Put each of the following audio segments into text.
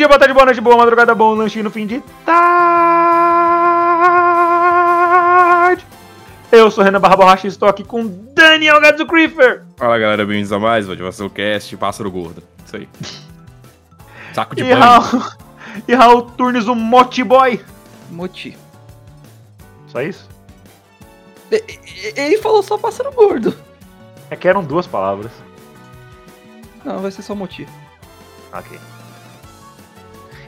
Dia, boa tarde, boa noite, boa madrugada, bom lanchinho no fim de tarde. Eu sou Renan Barra Borracha e estou aqui com Daniel Gadzo Creeper. Fala galera, bem-vindos a mais um Motivação Cast, Pássaro Gordo. Isso aí. Saco de E. Raul, e Raul Turnes, o Moti Boy. Moti. Só isso? Ele falou só pássaro gordo. É que eram duas palavras. Não, vai ser só Moti. Ok.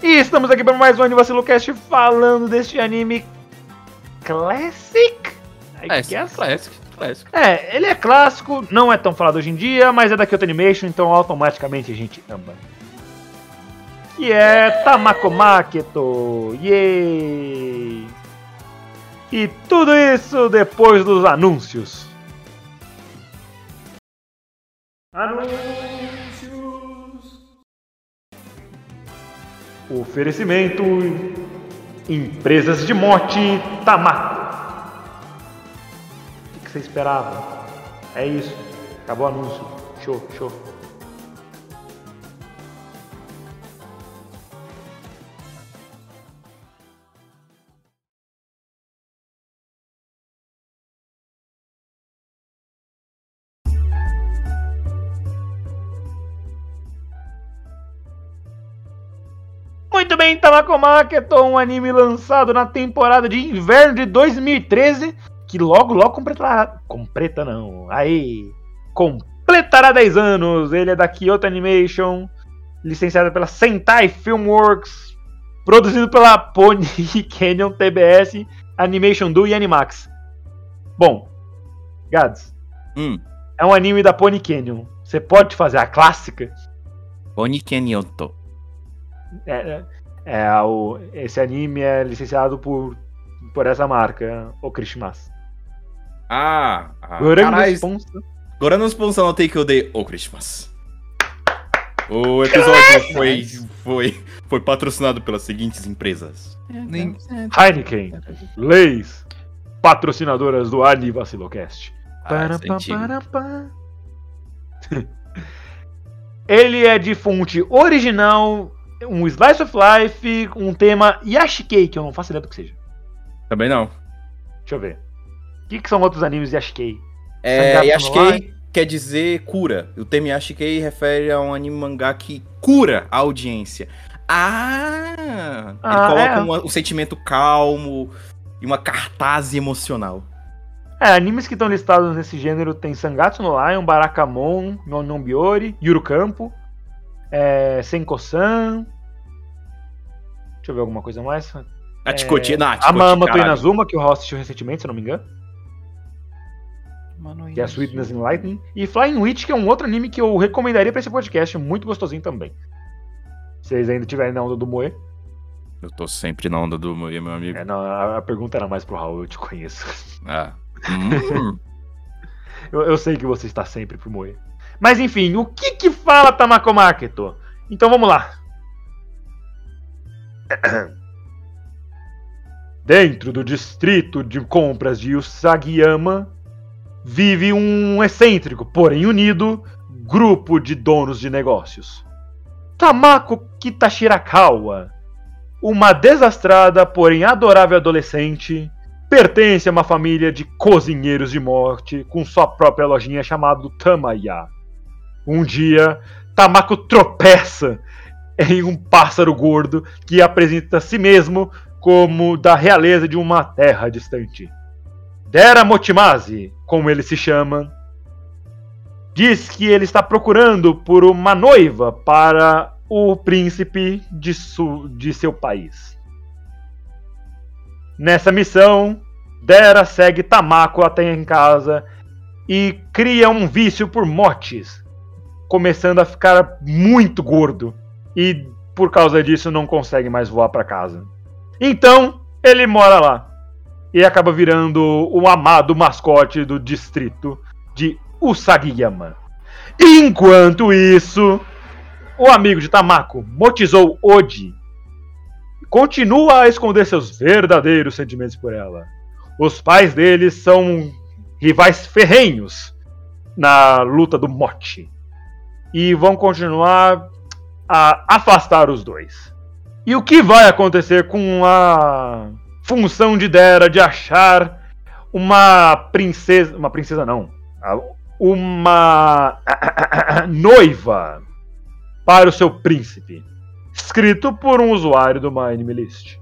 E estamos aqui para mais um Anivacilo Cast falando deste anime Classic. I É, guess. clássico, clássico. É, ele é clássico, não é tão falado hoje em dia, mas é da Kyoto Animation, então automaticamente a gente ama. Que é Tamako Maketo. Yay! E tudo isso depois dos anúncios. Anúncios. Oferecimento Empresas de Mote Tamako. O que você esperava? É isso. Acabou o anúncio. Show, show. Muito bem, Tamako Maketo, um anime lançado na temporada de inverno de 2013, que logo, logo completará... Completa não, aí... Completará 10 anos, ele é da Kyoto Animation, licenciado pela Sentai Filmworks, produzido pela Pony Canyon TBS, Animation Do e Animax. Bom, Gads, Hum, é um anime da Pony Canyon, você pode fazer a clássica? Oni Kenyoto. É, é, é, o, esse anime é licenciado por, por essa marca, o Krishimas. Ah, ah Gorango carai, Sponsor. agora não sponsor no Take Day o Christmas. O episódio foi, foi, foi patrocinado pelas seguintes empresas. Nem... Heineken, Leis, patrocinadoras do Ani Vacilocast. Ah, é. Ele é de fonte original, um slice of life, um tema Yashikei, que eu não faço ideia do que seja. Também não. Deixa eu ver. O que, que são outros animes Yashikei? É, Sangatsu Yashikei quer dizer cura. O termo Yashikei refere a um anime mangá que cura a audiência. Ah! Ah, ele coloca é. uma- um sentimento calmo e uma cartaz emocional. É, animes que estão listados nesse gênero tem Sangatsu no Lion, Barakamon, Nononbiori, Yurukampo, é, Senko-san. Deixa eu ver alguma coisa mais. A não, a Tikoti, Amamato caralho. Inazuma, que o Raul assistiu recentemente, se eu não me engano. Mano, Que é Sweetness in Lightning. E Flying Witch, que é um outro anime que eu recomendaria pra esse podcast. Muito gostosinho também. Se vocês ainda estiverem na onda do Moe. Eu tô sempre na onda do Moe, meu amigo. É, não, a, a pergunta era mais pro Raul, eu te conheço. Ah. Hum. Eu, eu sei que você está sempre pro Moe. Mas enfim, o que que fala Tamako Maketo? Então vamos lá. Dentro do distrito de compras de Usagiyama, vive um excêntrico, porém unido, grupo de donos de negócios. Tamako Kitashirakawa, uma desastrada, porém adorável adolescente, pertence a uma família de cozinheiros de morte com sua própria lojinha chamada Tamaya. Um dia, Tamako tropeça em um pássaro gordo que apresenta a si mesmo como da realeza de uma terra distante. Dera Mochimazi, como ele se chama, diz que ele está procurando por uma noiva para o príncipe de, de seu país. Nessa missão, Dera segue Tamako até em casa e cria um vício por motes, começando a ficar muito gordo e por causa disso não consegue mais voar para casa. Então, ele mora lá e acaba virando o amado mascote do distrito de Usagiyama. Enquanto isso, o amigo de Tamako, Motizou Oji, continua a esconder seus verdadeiros sentimentos por ela. Os pais deles são rivais ferrenhos na luta do mote e vão continuar a afastar os dois. E o que vai acontecer com a função de Dera de achar uma princesa, uma princesa não, uma noiva para o seu príncipe, escrito por um usuário do My Anime List.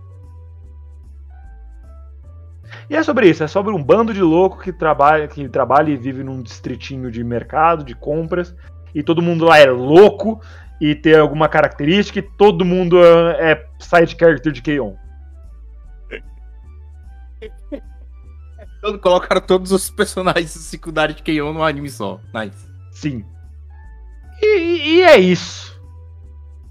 E é sobre isso, é sobre um bando de louco que trabalha, que trabalha e vive num distritinho de mercado, de compras, e todo mundo lá é louco e tem alguma característica e todo mundo é, é side character de K-On! Colocaram todos os personagens secundários de K.O. no anime só. Nice. Sim. E, e, é isso.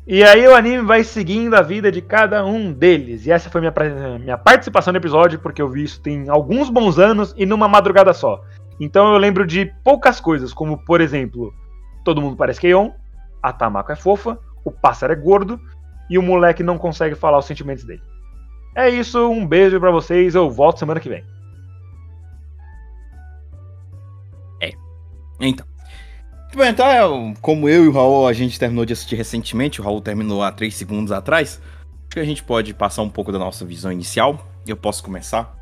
E aí o anime vai seguindo a vida de cada um deles. E essa foi minha, minha participação no episódio, porque eu vi isso tem alguns bons anos e numa madrugada só. Então eu lembro de poucas coisas, como por exemplo, todo mundo parece Keion, a Tamako é fofa, o pássaro é gordo e o moleque não consegue falar os sentimentos dele. É isso, um beijo para vocês, eu volto semana que vem. Então. Comentar, então, como eu e o Raul, a gente terminou de assistir recentemente, o Raul terminou há 3 segundos atrás. Acho que a gente pode passar um pouco da nossa visão inicial. Eu posso começar.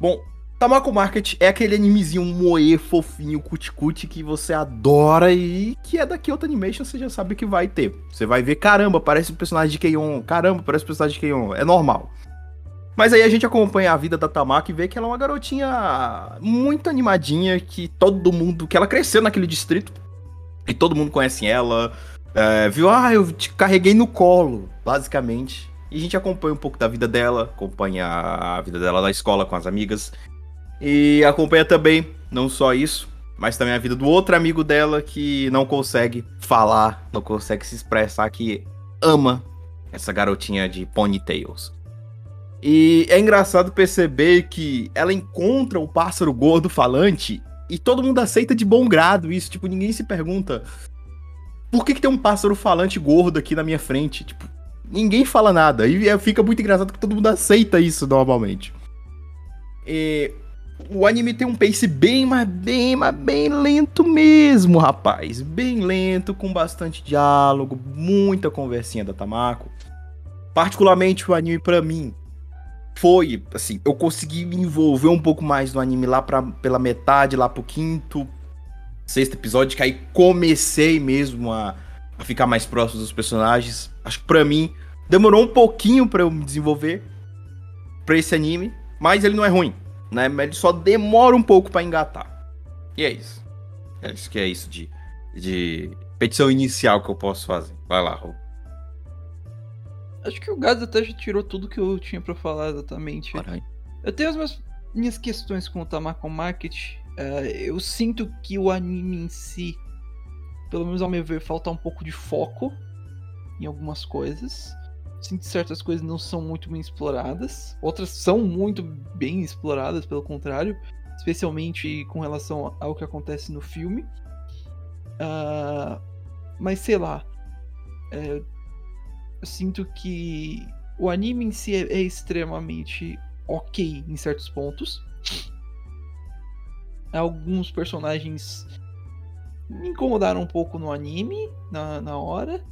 Bom, Tamako Market é aquele animezinho moe, fofinho, cuticute que você adora e que é da Kyoto Animation, você já sabe que vai ter. Você vai ver, caramba, parece um personagem de Keion, caramba, parece um personagem de Keion, é normal. Mas aí a gente acompanha a vida da Tamako e vê que ela é uma garotinha muito animadinha, que todo mundo. que ela cresceu naquele distrito. E todo mundo conhece ela. É, viu, ah, eu te carreguei no colo, basicamente. E a gente acompanha um pouco da vida dela, acompanha a vida dela na escola com as amigas. E acompanha também, não só isso, mas também a vida do outro amigo dela que não consegue falar, não consegue se expressar, que ama essa garotinha de ponytails. E é engraçado perceber que ela encontra o pássaro gordo falante e todo mundo aceita de bom grado isso. Tipo, ninguém se pergunta por que, que tem um pássaro falante gordo aqui na minha frente. Tipo, ninguém fala nada. E é, fica muito engraçado que todo mundo aceita isso normalmente. E o anime tem um pace bem, mas bem, mas bem lento mesmo, rapaz. Bem lento, com bastante diálogo, muita conversinha da Tamako. Particularmente o anime para mim foi, assim, eu consegui me envolver um pouco mais no anime lá pra, pela metade, lá pro quinto, sexto episódio, que aí comecei mesmo a, a ficar mais próximo dos personagens. Acho que pra mim demorou um pouquinho para eu me desenvolver pra esse anime, mas ele não é ruim, né? Mas ele só demora um pouco para engatar. E é isso. Acho que é isso de, de petição inicial que eu posso fazer. Vai lá, Raul. Acho que o Gado até já tirou tudo que eu tinha para falar exatamente. Caralho. Eu tenho as minhas, minhas questões com o Tamako Market. Uh, eu sinto que o anime em si, pelo menos ao meu ver, falta um pouco de foco em algumas coisas. Sinto que certas coisas não são muito bem exploradas. Outras são muito bem exploradas, pelo contrário. Especialmente com relação ao que acontece no filme. Uh, mas sei lá. É, eu sinto que o anime em si é, é extremamente ok em certos pontos. Alguns personagens me incomodaram um pouco no anime, na, na hora.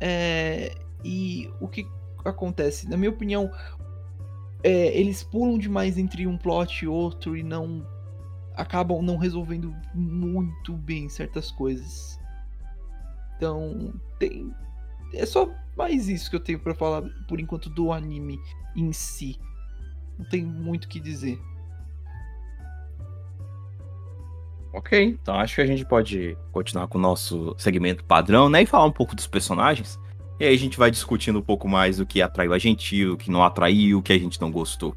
É, e o que acontece? Na minha opinião, é, eles pulam demais entre um plot e outro e não acabam não resolvendo muito bem certas coisas. Então, tem. É só mais isso que eu tenho para falar por enquanto do anime em si. Não tem muito o que dizer. Ok, então acho que a gente pode continuar com o nosso segmento padrão, né? E falar um pouco dos personagens. E aí a gente vai discutindo um pouco mais o que atraiu a gente, o que não atraiu, o que a gente não gostou.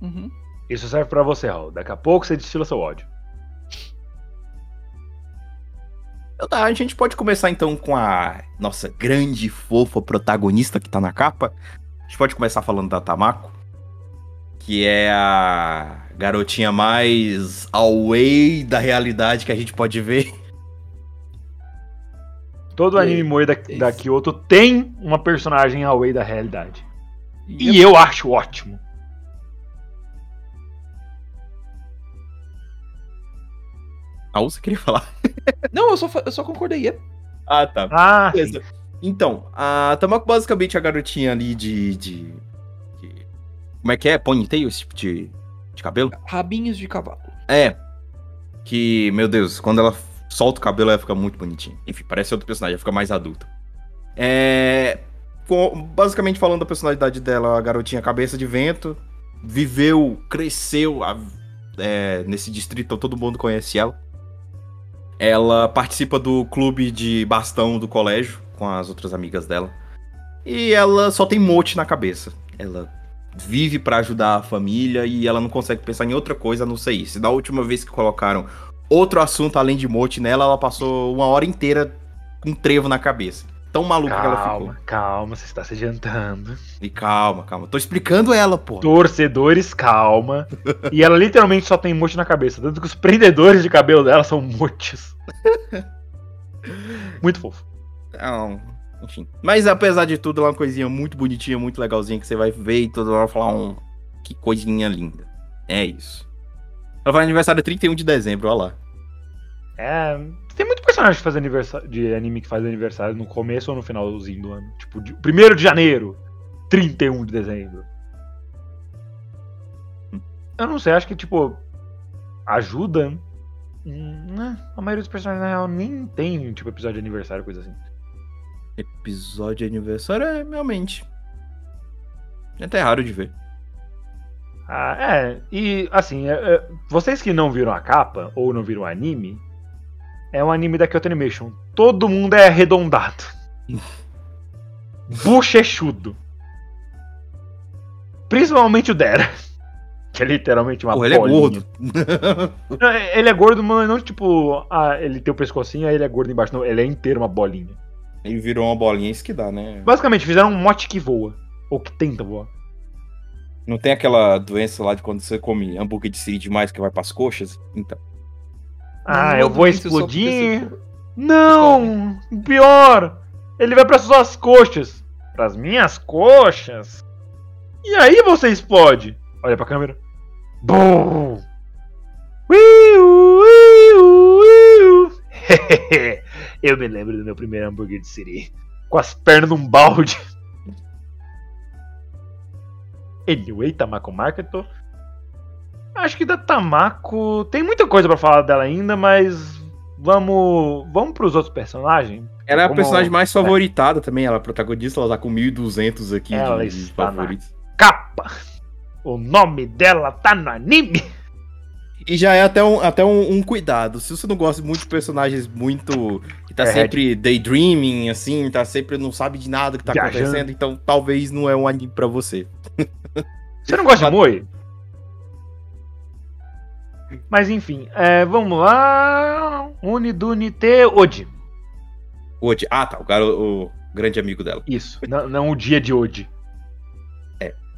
Uhum. Isso serve pra você, Raul. Daqui a pouco você destila seu ódio. Então tá, a gente pode começar então com a nossa grande fofa protagonista que tá na capa. A gente pode começar falando da Tamako, que é a garotinha mais away da realidade que a gente pode ver. Todo E- anime moe da, da Kyoto tem uma personagem away da realidade. E, E eu acho ótimo. Ah, você queria falar? Não, eu só, eu só concordei. é. Ah, tá. Ah, sim. Beleza. Então, a Tamako basicamente é a garotinha ali de, de, de- Como é que é? Ponytail, esse tipo de, de cabelo? Rabinhos de cavalo. É. Que, meu Deus, quando ela solta o cabelo, ela fica muito bonitinha. Enfim, parece outro personagem, ela fica mais adulta. É. basicamente falando da personalidade dela, a garotinha cabeça de vento, viveu, cresceu a- é, nesse distrito, todo mundo conhece ela. Ela participa do clube de bastão do colégio com as outras amigas dela. E ela só tem mote na cabeça. Ela vive pra ajudar a família e ela não consegue pensar em outra coisa a não ser isso. Da última vez que colocaram outro assunto além de mote nela, ela passou uma hora inteira com um trevo na cabeça. Tão maluca que ela ficou. Calma, calma, você está se adiantando. E calma, calma. Tô explicando ela, pô. Torcedores, calma. E ela literalmente só tem mote na cabeça. Tanto que os prendedores de cabelo dela são motes. Muito fofo. Não, enfim. Mas apesar de tudo, ela é uma coisinha muito bonitinha, muito legalzinha que você vai ver e toda hora falar um. Que coisinha linda. É isso. Ela vai aniversário 31 de dezembro, olha lá. É. Tem muito personagem que faz aniversário, de anime que faz aniversário no começo ou no finalzinho do ano. Tipo, de, 1 de janeiro, 31 de dezembro. Eu não sei, acho que, tipo, ajuda. Hum, né? A maioria dos personagens, na real, nem tem, tipo, episódio de aniversário, coisa assim. Episódio de aniversário é realmente. É até raro de ver. Ah, é, e assim, é, é, vocês que não viram a capa, ou não viram o anime, é um anime da Kyoto Animation. Todo mundo é arredondado. Bochechudo. Principalmente o Dera. Que é literalmente uma Pô, ele é gordo. Não, é- Ele é gordo, mas não tipo, ah, ele tem o pescocinho, aí ele é gordo embaixo. Não, ele é inteiro uma bolinha. Ele virou uma bolinha, isso que dá, né? Basicamente, fizeram um mote que voa. Ou que tenta voar. Não tem aquela doença lá de quando você come hambúrguer de siri demais que vai pras coxas? Então. Ah, Não eu vou explodir. você- Não! Pior! Ele vai para suas coxas. Pras minhas coxas? E aí você explode. Olha pra câmera. Bum! Uiu, uiu, uiu. Eu me lembro do meu primeiro hambúrguer de siri. Com as pernas num balde. Anyway, Tamako Marketo. Acho que da Tamako. Tem muita coisa pra falar dela ainda, mas. Vamos. Vamos pros outros personagens? Ela é a Como- personagem mais favoritada também, ela é protagonista, ela tá com 1.200 aqui Ela de, está favoritos. Capa! O nome dela tá no anime! E já é até, um, até um, um cuidado. Se você não gosta muito de personagens muito. que tá É, sempre daydreaming, assim, tá sempre não sabe de nada que tá Viajando. acontecendo, então talvez não é um anime pra você. Você não gosta de Moe? Mas enfim, é, vamos lá. Unidunite Odi. Odi. Ah, tá, o, garo, o grande amigo dela. Isso, não, não o dia de Odi.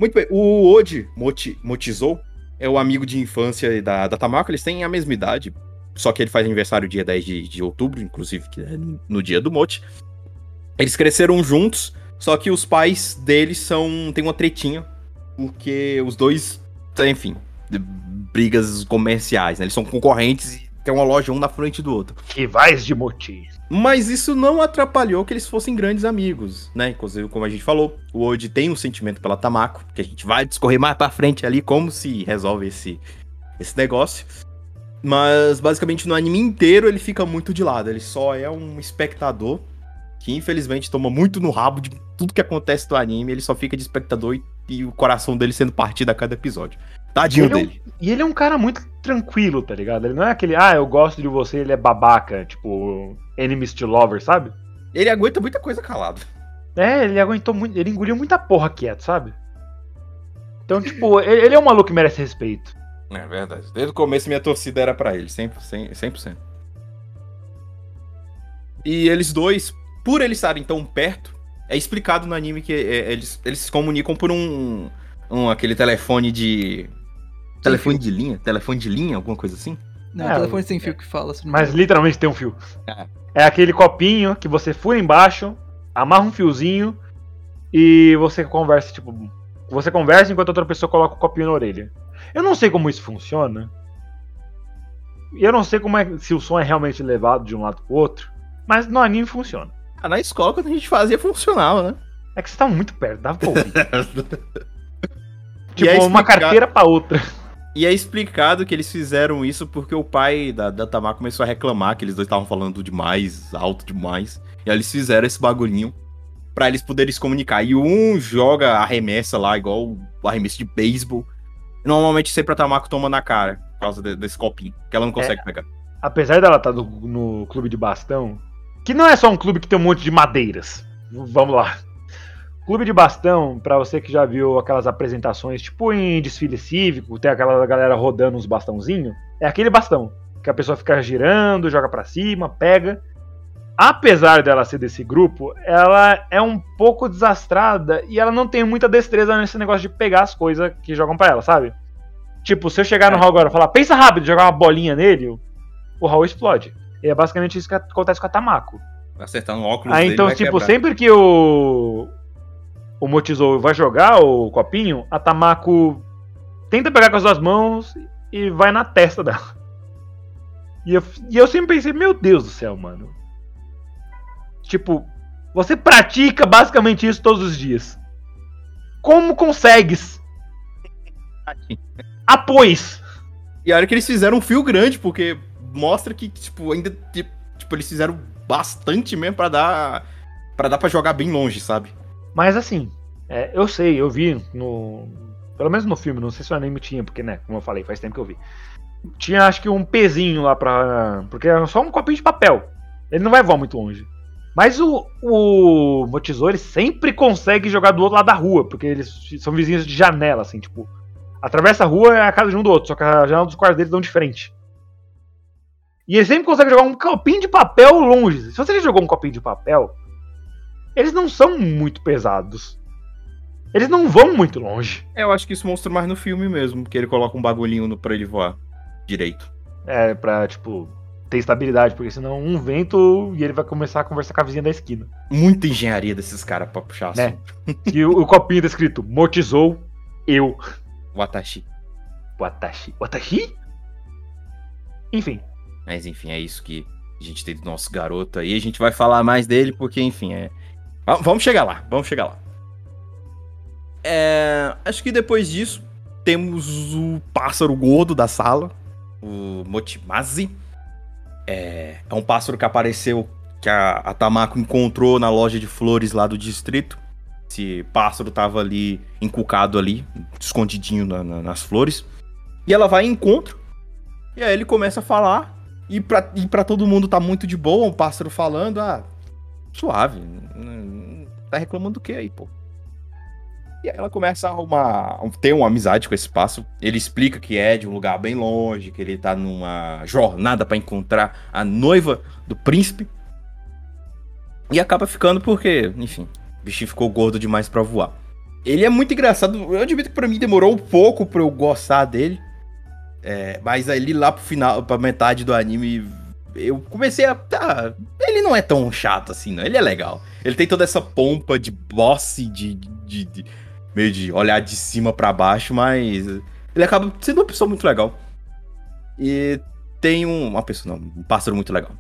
Muito bem, o Odi Moti, Motizou é o amigo de infância da, da Tamako, eles têm a mesma idade, só que ele faz aniversário dia 10 de, de outubro, inclusive, que é no- no dia do Moti. Eles cresceram juntos, só que os pais deles são. tem uma tretinha, porque os dois, enfim, de- brigas comerciais, né? Eles são concorrentes e tem uma loja um na frente do outro. Rivais de Moti. Mas isso não atrapalhou que eles fossem grandes amigos, né? Inclusive, como a gente falou, o Oji tem um sentimento pela Tamako, que a gente vai discorrer mais pra frente ali como se resolve esse, esse negócio. Mas basicamente no anime inteiro ele fica muito de lado, ele só é um espectador que infelizmente toma muito no rabo de tudo que acontece no anime, ele só fica de espectador e, e o coração dele sendo partido a cada episódio. Tadinho Ele é um- dele. E ele é um cara muito tranquilo, tá ligado? Ele não é aquele, ah, eu gosto de você, ele é babaca, tipo, enemies to lover, sabe? Ele aguenta muita coisa calado. É, ele aguentou muito, ele engoliu muita porra quieto, sabe? Então, tipo, ele ele é um maluco que merece respeito. É verdade. Desde o começo minha torcida era pra ele, 100%. 100%. E eles dois, por eles estarem tão perto, é explicado no anime que é, eles, eles se comunicam por um, um aquele telefone de telefone de linha, telefone de linha, alguma coisa assim. Não, É, o telefone sem fio que fala. se não me Mas literalmente tem um fio. É. É aquele copinho que você fura embaixo, amarra um fiozinho e você conversa, tipo. Você conversa enquanto outra pessoa coloca o copinho na orelha. Eu não sei como isso funciona. E eu não sei como é se o som é realmente levado de um lado pro outro. Mas no anime funciona. Ah, na escola, quando a gente fazia, funcionava, né? É que você tá muito perto, dava pra ouvir. Tipo, é uma carteira pra outra. E é explicado que eles fizeram isso porque o pai da, da Tamar começou a reclamar que eles dois estavam falando demais, alto demais. E aí eles fizeram esse bagulhinho pra eles poderem se comunicar. E um joga arremessa lá, igual o arremesso de beisebol. Normalmente sempre a Tamako toma na cara, por causa de- desse copinho, que ela não consegue pegar. apesar dela estar no, no clube de bastão, que não é só um clube que tem um monte de madeiras. Vamos lá. Clube de bastão, pra você que já viu aquelas apresentações, tipo em desfile cívico, tem aquela galera rodando uns bastãozinhos, é aquele bastão que a pessoa fica girando, joga pra cima, pega. Apesar dela ser desse grupo, ela é um pouco desastrada e ela não tem muita destreza nesse negócio de pegar as coisas que jogam pra ela, sabe? Tipo, se eu chegar no É. Raul agora e falar, pensa rápido, jogar uma bolinha nele, o Raul explode. E é basicamente isso que acontece com a Tamako. Acertar no óculos Aí então, vai tipo, quebrar. sempre que o. O Motizou vai jogar o copinho, a Tamako tenta pegar com as duas mãos e vai na testa dela. E eu, e eu sempre pensei, meu Deus do céu, mano. Tipo, você pratica basicamente isso todos os dias. Como consegues? Após! E a hora que eles fizeram um fio grande, porque mostra que, tipo, ainda. Tipo, eles fizeram bastante mesmo pra dar. para dar pra jogar bem longe, sabe? Mas assim, é, eu sei, eu vi no. Pelo menos no filme, não sei se o anime tinha, porque, né, como eu falei, faz tempo que eu vi. Tinha acho que um pezinho lá pra. Porque é só um copinho de papel. Ele não vai voar muito longe. Mas o, o Motizou, ele sempre consegue jogar do outro lado da rua, porque eles são vizinhos de janela, assim, tipo. Atravessa a rua é a casa de um do outro, só que a janela dos quartos deles dão de frente. E ele sempre consegue jogar um copinho de papel longe. Se você já jogou um copinho de papel, eles não são muito pesados. Eles não vão muito longe. É, Eu acho que isso mostra mais no filme mesmo, que ele coloca um bagulhinho no, pra ele voar direito. É, pra, tipo, ter estabilidade, porque senão um vento e ele vai começar a conversar com a vizinha da esquina. Muita engenharia desses caras pra puxar Né? E o, o copinho tá escrito Motizou, eu. Watashi. Watashi. Watashi? Enfim. Mas enfim, é isso que a gente tem do nosso garoto aí. A gente vai falar mais dele, porque, enfim, é. Va- Vamos chegar lá, vamos chegar lá. É, Acho que depois disso, temos o pássaro gordo da sala, o Motimazi. É, é um pássaro que apareceu, que a, a Tamako encontrou na loja de flores lá do distrito. Esse pássaro tava ali, encucado ali, escondidinho na- na- nas flores. E ela vai em encontro. E aí ele começa a falar. E pra, e pra todo mundo tá muito de boa, um pássaro falando, ah, suave. Tá reclamando do que aí, pô? E aí ela começa a arrumar. ter uma amizade com esse pássaro. Ele explica que é de um lugar bem longe, que ele tá numa jornada pra encontrar a noiva do príncipe. E acaba ficando porque, enfim, o bichinho ficou gordo demais pra voar. Ele é muito engraçado. Eu admito que pra mim demorou um pouco pra eu gostar dele. É, mas ali lá pro final, pra metade do anime, eu comecei a. Tá, ele não é tão chato assim, não. Ele é legal. Ele tem toda essa pompa de boss, de, de, de- meio de olhar de cima pra baixo, mas ele acaba sendo uma pessoa muito legal. E tem um, uma pessoa, não, um pássaro muito legal.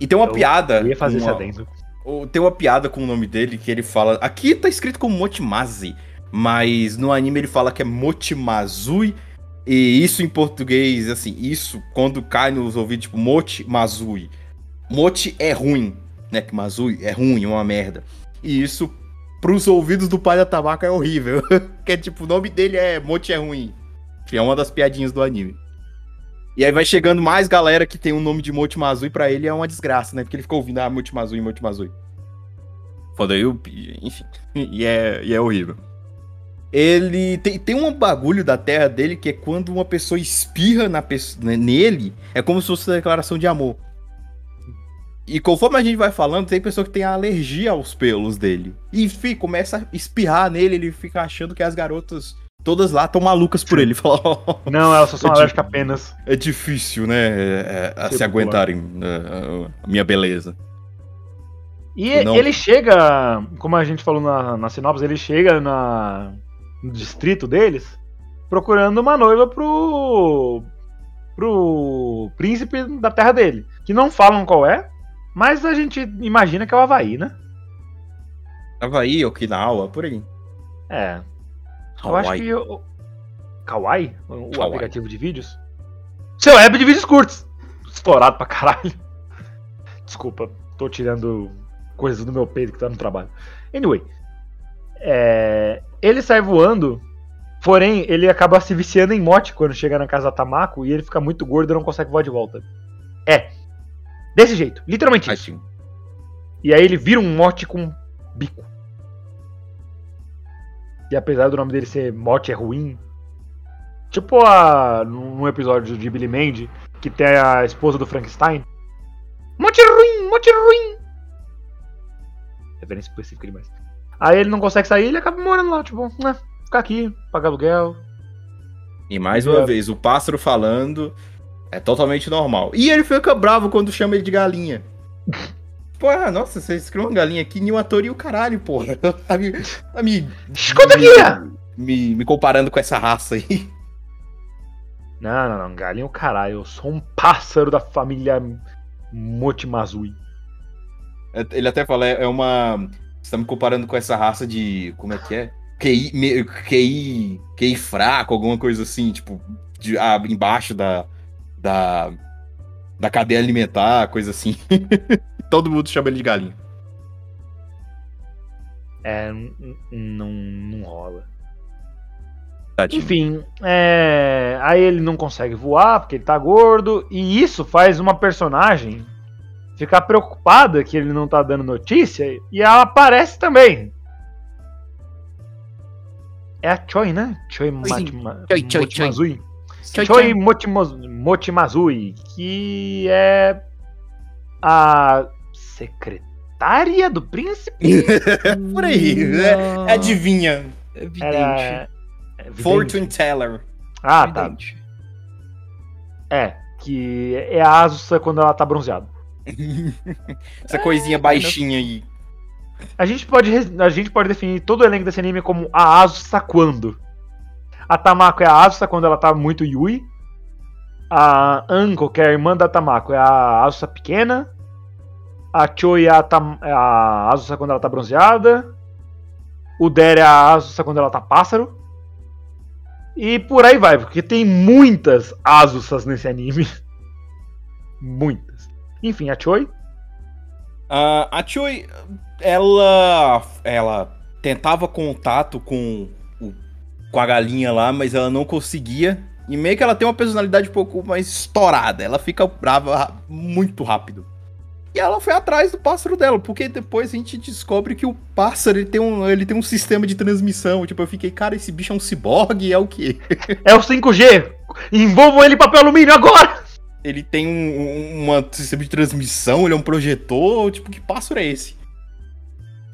E tem uma Eu- piada. Eu ia fazer esse uma- o- Tem uma piada com o nome dele que ele fala. Aqui tá escrito como Motimazi, mas no anime ele fala que é Motimazui. E isso em português, assim, isso quando cai nos ouvidos, tipo, Motimazui. Moti é ruim, né? Que Mazui é ruim, é uma merda. E isso pros ouvidos do pai da tabaca é horrível. que é tipo, o nome dele é Moti é ruim. Que é uma das piadinhas do anime. E aí vai chegando mais galera que tem o nome de Motimazui pra ele é uma desgraça, né? Porque ele fica ouvindo, ah, Motimazui, Motimazui. Foda eu, enfim. E é, e é horrível. Ele tem, tem um bagulho da terra dele que é quando uma pessoa espirra na pesso- né, nele, é como se fosse uma declaração de amor. E conforme a gente vai falando, tem pessoa que tem alergia aos pelos dele. E fi, começa a espirrar nele, ele fica achando que as garotas todas lá estão malucas por ele. Fala, "Oh, Não, elas só são Eu alérgicas apenas. é difícil, né? é, é, Ser se popular. aguentarem né, a minha beleza. E Não. ele chega, como a gente falou na, na sinopse, ele chega na, no distrito deles procurando uma noiva pro. pro príncipe da terra dele. Que não falam qual é, mas a gente imagina que é o Havaí, né? Havaí, Okinawa, por aí. É. Eu acho Hawaii. que. O... Kawaii? O Kawaii. aplicativo de vídeos? Seu app de vídeos curtos! Estourado pra caralho. Desculpa, tô tirando coisas do meu peito que tá no trabalho. Anyway. É, Ele sai voando, porém, ele acaba se viciando em mote quando chega na casa da Tamako e ele fica muito gordo e não consegue voar de volta. É. Desse jeito, literalmente isso. Tadinho. E aí ele vira um mote com bico. E apesar do nome dele ser mote é ruim. Tipo a, num episódio de Billy Mandy, que tem a esposa do Frankenstein. Mote é ruim, mote é ruim. Referência específica demais. Aí ele não consegue sair, ele acaba morando lá, tipo, né, ficar aqui, pagar aluguel. E mais uma É. vez, o pássaro falando é totalmente normal. E ele fica bravo quando chama ele de galinha. Porra, nossa, vocês criam uma galinha aqui, Niwatori e o caralho, porra. Tá me, tá me, Escuta aqui! me, me comparando com essa raça aí. Não, não, não, galinha é o caralho, eu sou um pássaro da família Motimazui. Ele até fala, é é uma. Você tá me comparando com essa raça de. Como é que é? QI, me- QI, QI fraco, alguma coisa assim, tipo, de, ah, embaixo da, da. da cadeia alimentar, coisa assim. Todo mundo chama ele de galinha. É, não, não rola. Tadinho. Enfim, é, aí ele não consegue voar porque ele tá gordo, e isso faz uma personagem ficar preocupada que ele não tá dando notícia, e ela aparece também. É a Choi, né? Choi. Motimazui. Choi. Motimo- Motimazui, que é a secretária do príncipe? Por aí, Não. é, adivinha. Evidente. Era... é vidente. Fortune Teller. Ah, tá. Evidente. É, que é a Asusa quando ela tá bronzeada. Essa coisinha baixinha aí. A gente pode, a gente pode definir todo o elenco desse anime como a Asusa quando. A Tamako é a Asusa quando ela tá muito Yui. A Anko, que é a irmã da Tamako, é a Asusa pequena. A Choi é a, Tam- é a Asusa quando ela tá bronzeada. O Der é a Asusa quando ela tá pássaro. E por aí vai, porque tem muitas Asusas nesse anime. Muitas. Enfim, a Choi. Ah, a Choi, ela, ela tentava contato com, o- com a galinha lá, mas ela não conseguia. E meio que ela tem uma personalidade um pouco mais estourada. Ela fica brava ra- muito rápido. E ela foi atrás do pássaro dela, porque depois a gente descobre que o pássaro ele tem um, ele tem um sistema de transmissão. Tipo, eu fiquei, cara, esse bicho é um ciborgue, é o quê? É o 5G! Envolvam ele em papel alumínio agora! Ele tem um, um sistema de transmissão, ele é um projetor, tipo, que pássaro é esse?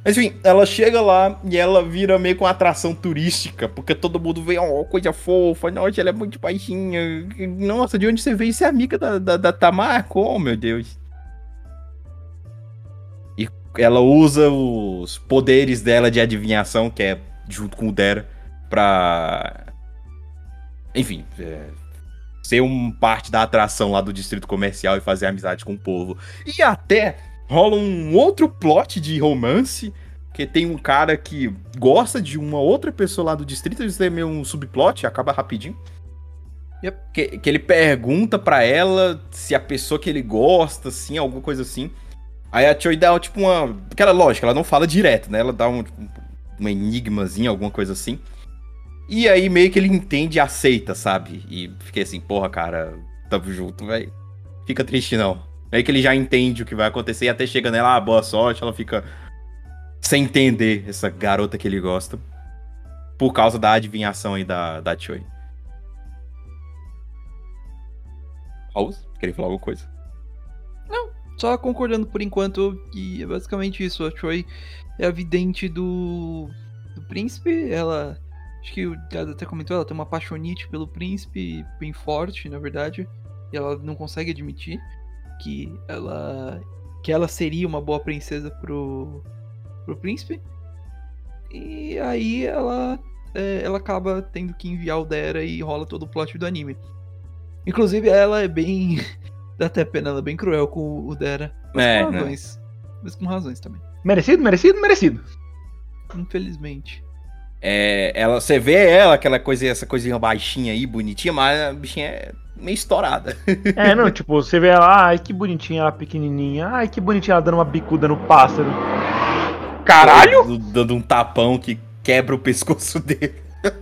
Mas enfim, ela chega lá e ela vira meio com atração turística, porque todo mundo vê, ó, coisa fofa, nossa, ela é muito baixinha. Nossa, de onde você veio? Você é amiga da, da, da? Oh, meu Deus. E ela usa os poderes dela de adivinhação, que é junto com o Dera, pra. Enfim, é, ser um parte da atração lá do distrito comercial e fazer amizade com o povo. E até rola um outro plot de romance, que tem um cara que gosta de uma outra pessoa lá do distrito, isso é meio um subplot, acaba rapidinho. Yep. Que, que ele pergunta pra ela se a pessoa que ele gosta, assim, alguma coisa assim. Aí a Choi dá, tipo, uma. Aquela lógica, ela não fala direto, né? Ela dá um, tipo, um enigmazinho, alguma coisa assim. E aí meio que ele entende e aceita, sabe? E fiquei assim, porra, cara, tamo junto, velho. Fica triste não. Meio que ele já entende o que vai acontecer e até chega nela, ah, boa sorte, ela fica sem entender essa garota que ele gosta. por causa da adivinhação aí da, da Choi. Raul, queria falar alguma coisa? Só concordando por enquanto que é basicamente isso. A Choi é a vidente do, do príncipe. Ela. Acho que o Gado até comentou, ela tem uma paixonite pelo príncipe bem forte, na verdade. E ela não consegue admitir que ela. que ela seria uma boa princesa pro. pro príncipe. E aí ela. é, ela acaba tendo que enviar o Dera e rola todo o plot do anime. Inclusive ela é bem. dá até pena, ela é bem cruel com o Dera. Mas É, com né? razões. Mas com razões também. Merecido, merecido, merecido. Infelizmente. É, ela, você vê ela, aquela coisa, essa coisinha baixinha aí, bonitinha, mas a bichinha é meio estourada. É, não, tipo, você vê ela, ai, que bonitinha ela pequenininha. Ai, que bonitinha ela dando uma bicuda no pássaro. Caralho! Dando um tapão que quebra o pescoço dele.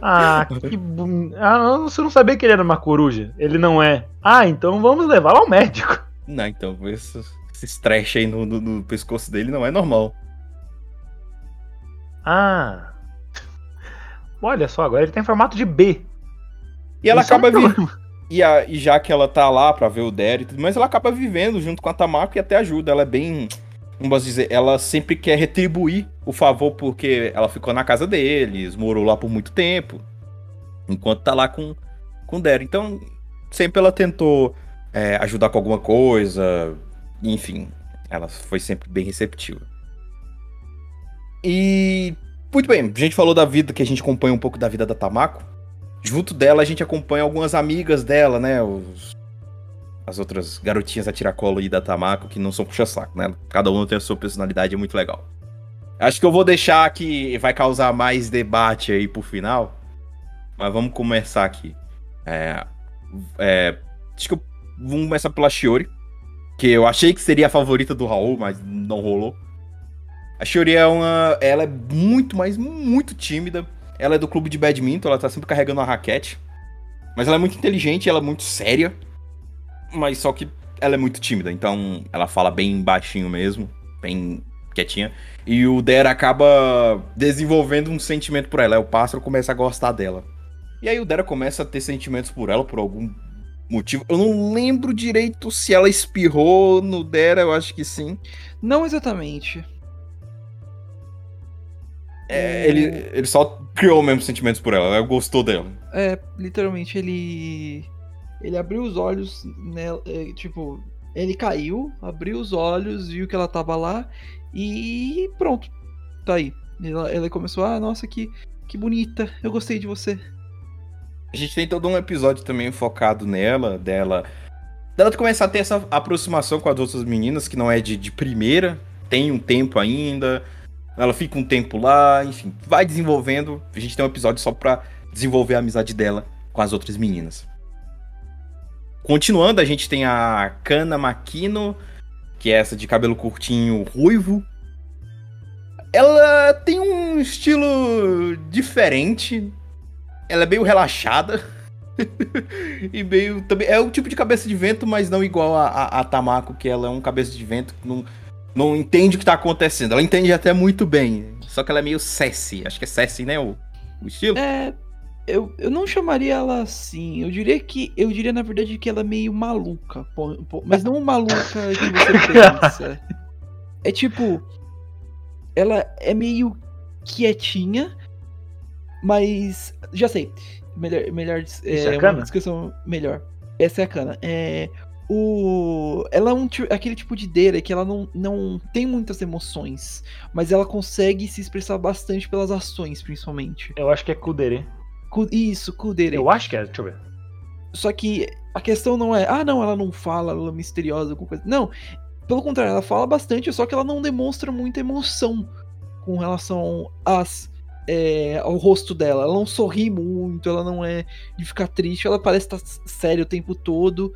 Ah, que bom. Ah, não, você não sabia que ele era uma coruja. Ele não é. Ah, então vamos levá-lo ao médico. Não, então, esse, esse stretch aí no, no- no pescoço dele não é normal. Ah. Olha só, agora ele tem formato de B. E ela Isso é acaba vi- problema. E, a- e já que ela tá lá pra ver o Derry e tudo, mas ela acaba vivendo junto com a Tamako e até ajuda. Ela é bem. Como posso dizer? Ela sempre quer retribuir o favor porque ela ficou na casa deles, morou lá por muito tempo. Enquanto tá lá com, com o Derry. Então, sempre ela tentou é, ajudar com alguma coisa. Enfim, ela foi sempre bem receptiva. E. Muito bem, a gente falou da vida, que a gente acompanha um pouco da vida da Tamako. Junto dela, a gente acompanha algumas amigas dela, né? Os- as outras garotinhas a tiracolo aí da Tamako, que não são puxa-saco, né? Cada uma tem a sua personalidade, é muito legal. Acho que eu vou deixar que vai causar mais debate aí pro final. Mas vamos começar aqui. É, é, acho que eu, vamos começar pela Shiori. Que eu achei que seria a favorita do Raul, mas não rolou. A Shiori é uma. Ela é muito, mas muito tímida. Ela é do clube de badminton, ela tá sempre carregando uma raquete. Mas ela é muito inteligente, ela é muito séria. Mas só que ela é muito tímida, então ela fala bem baixinho mesmo, bem quietinha. E o Dera acaba desenvolvendo um sentimento por ela. Aí o pássaro começa a gostar dela. E aí o Dera começa a ter sentimentos por ela por algum motivo. Eu não lembro direito se ela espirrou no Dera, eu acho que sim. Não exatamente. É, ele, ele só criou mesmo sentimentos por ela, ela gostou dela. É, literalmente ele. Ele abriu os olhos nela. é, tipo, ele caiu, abriu os olhos, viu que ela tava lá e pronto. Tá aí. Ela, ela começou, ah, nossa, que, que bonita, eu gostei de você. A gente tem todo um episódio também focado nela, dela. Dela começar a ter essa aproximação com as outras meninas, que não é de, de primeira, tem um tempo ainda. Ela fica um tempo lá, enfim, vai desenvolvendo. A gente tem um episódio só pra desenvolver a amizade dela com as outras meninas. Continuando, a gente tem a Kana Makino, que é essa de cabelo curtinho ruivo. Ela tem um estilo diferente. Ela é meio relaxada. e meio. Também, é o tipo de cabeça de vento, mas não igual a, a, a Tamako, que ela é um cabeça de vento que não, não entende o que tá acontecendo. Ela entende até muito bem. Só que ela é meio sassy. Acho que é sassy, né? O, o estilo. É. Eu, eu não chamaria ela assim. Eu diria que. Eu diria, na verdade, que ela é meio maluca. pô- pô, Mas não maluca que você pensa. É tipo. Ela é meio quietinha. Mas. Já sei. Melhor. melhor Isso é, é uma descrição melhor. Essa é a cana. É. O... Ela é um, aquele tipo de deira que ela não, não tem muitas emoções, mas ela consegue se expressar bastante pelas ações, principalmente. Eu acho que é Kudere. Ku- Isso, Kudere. Eu acho que é, deixa eu ver. Só que a questão não é, ah, não, ela não fala, ela é misteriosa, alguma coisa. Não, pelo contrário, ela fala bastante, só que ela não demonstra muita emoção com relação às, é, ao rosto dela. Ela não sorri muito, ela não é de ficar triste, ela parece estar séria o tempo todo.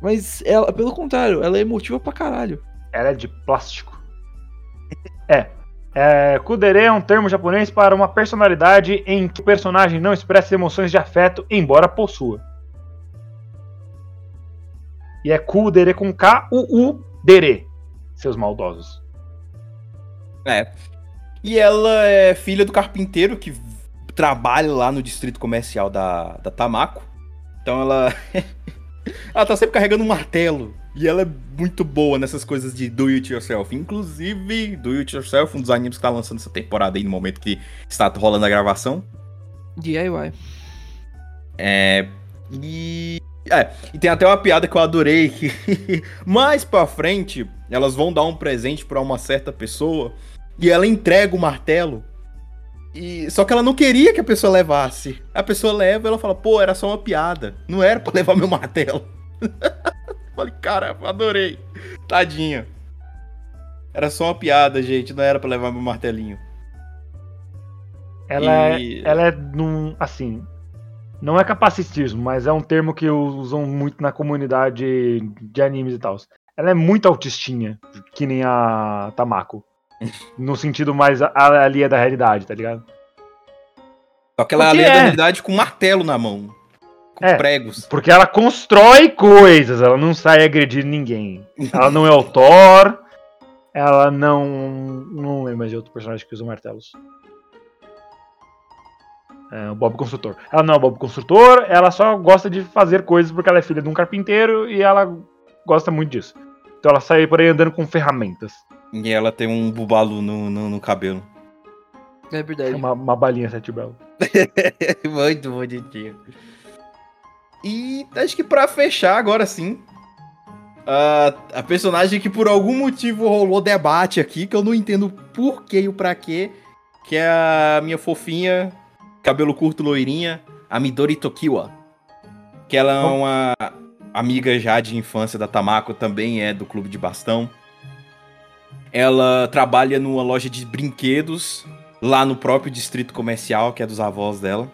Mas ela, pelo contrário, ela é emotiva pra caralho. Ela é de plástico. É. é Kudere é um termo japonês para uma personalidade em que o personagem não expressa emoções de afeto, embora possua. E é Kudere com K-U-U-Dere, seus maldosos. É. E ela é filha do carpinteiro que trabalha lá no distrito comercial da, da Tamako. Então ela. ela tá sempre carregando um martelo. E ela é muito boa nessas coisas de do it yourself. Inclusive, do it yourself, um dos animes que tá lançando essa temporada aí no momento que está rolando a gravação. DIY. É. E. É, e tem até uma piada que eu adorei que mais pra frente elas vão dar um presente pra uma certa pessoa e ela entrega o martelo. E só que ela não queria que a pessoa levasse. A pessoa leva e ela fala: "Pô, era só uma piada. Não era pra levar meu martelo". Falei: "Cara, adorei. Tadinha. Era só uma piada, gente, não era pra levar meu martelinho". Ela, E- é, ela é num. Assim. Não é capacitismo, mas é um termo que usam muito na comunidade de animes e tal. Ela é muito autistinha, que nem a Tamako. No sentido mais ali é da realidade, tá ligado? Só que ela Porque é. realidade com martelo na mão. Com É. pregos. Porque ela constrói coisas, ela não sai agredindo ninguém. Ela não é o Thor, ela não. Não lembro mais de outro personagem que usa martelos. É, o Bob Construtor. Ela não é o Bob Construtor, ela só gosta de fazer coisas porque ela é filha de um carpinteiro e ela gosta muito disso. Então ela sai por aí andando com ferramentas. E ela tem um bubalu no, no, no cabelo. É verdade. uma, uma balinha sete belo. Muito bonitinho. E acho que pra fechar, agora sim. A, a personagem que por algum motivo rolou debate aqui, que eu não entendo por que e o pra quê. Que é a minha fofinha, cabelo curto, loirinha, a Midori Tokiwa. Que ela é uma amiga já de infância da Tamako, também é do clube de bastão. Ela trabalha numa loja de brinquedos lá no próprio distrito comercial, que é dos avós dela.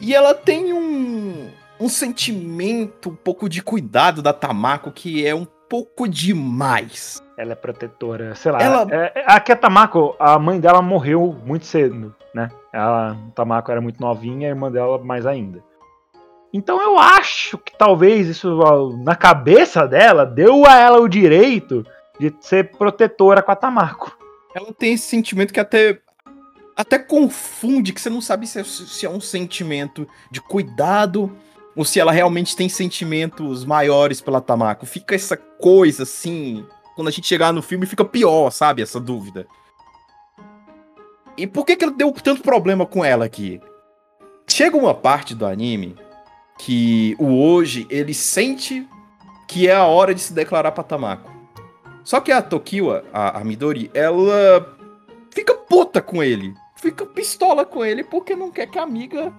E ela tem um, um sentimento, um pouco de cuidado da Tamako, que é um pouco demais. Ela é protetora, sei lá. Ela- É, é- a Tamako, a mãe dela morreu muito cedo, né? Ela, a Tamako era muito novinha, a irmã dela mais ainda. Então eu acho que talvez isso na cabeça dela deu a ela o direito de ser protetora com a Tamako. Ela tem esse sentimento que até até confunde, que você não sabe se é, se é um sentimento de cuidado ou se ela realmente tem sentimentos maiores pela Tamako. Fica essa coisa assim, quando a gente chegar no filme fica pior, sabe, essa dúvida. E por que que ela deu tanto problema com ela aqui? Chega uma parte do anime que o hoje ele sente que é a hora de se declarar pra Tamako. Só que a Tokiwa, a, a Midori, ela fica puta com ele. Fica pistola com ele porque não quer que a amiga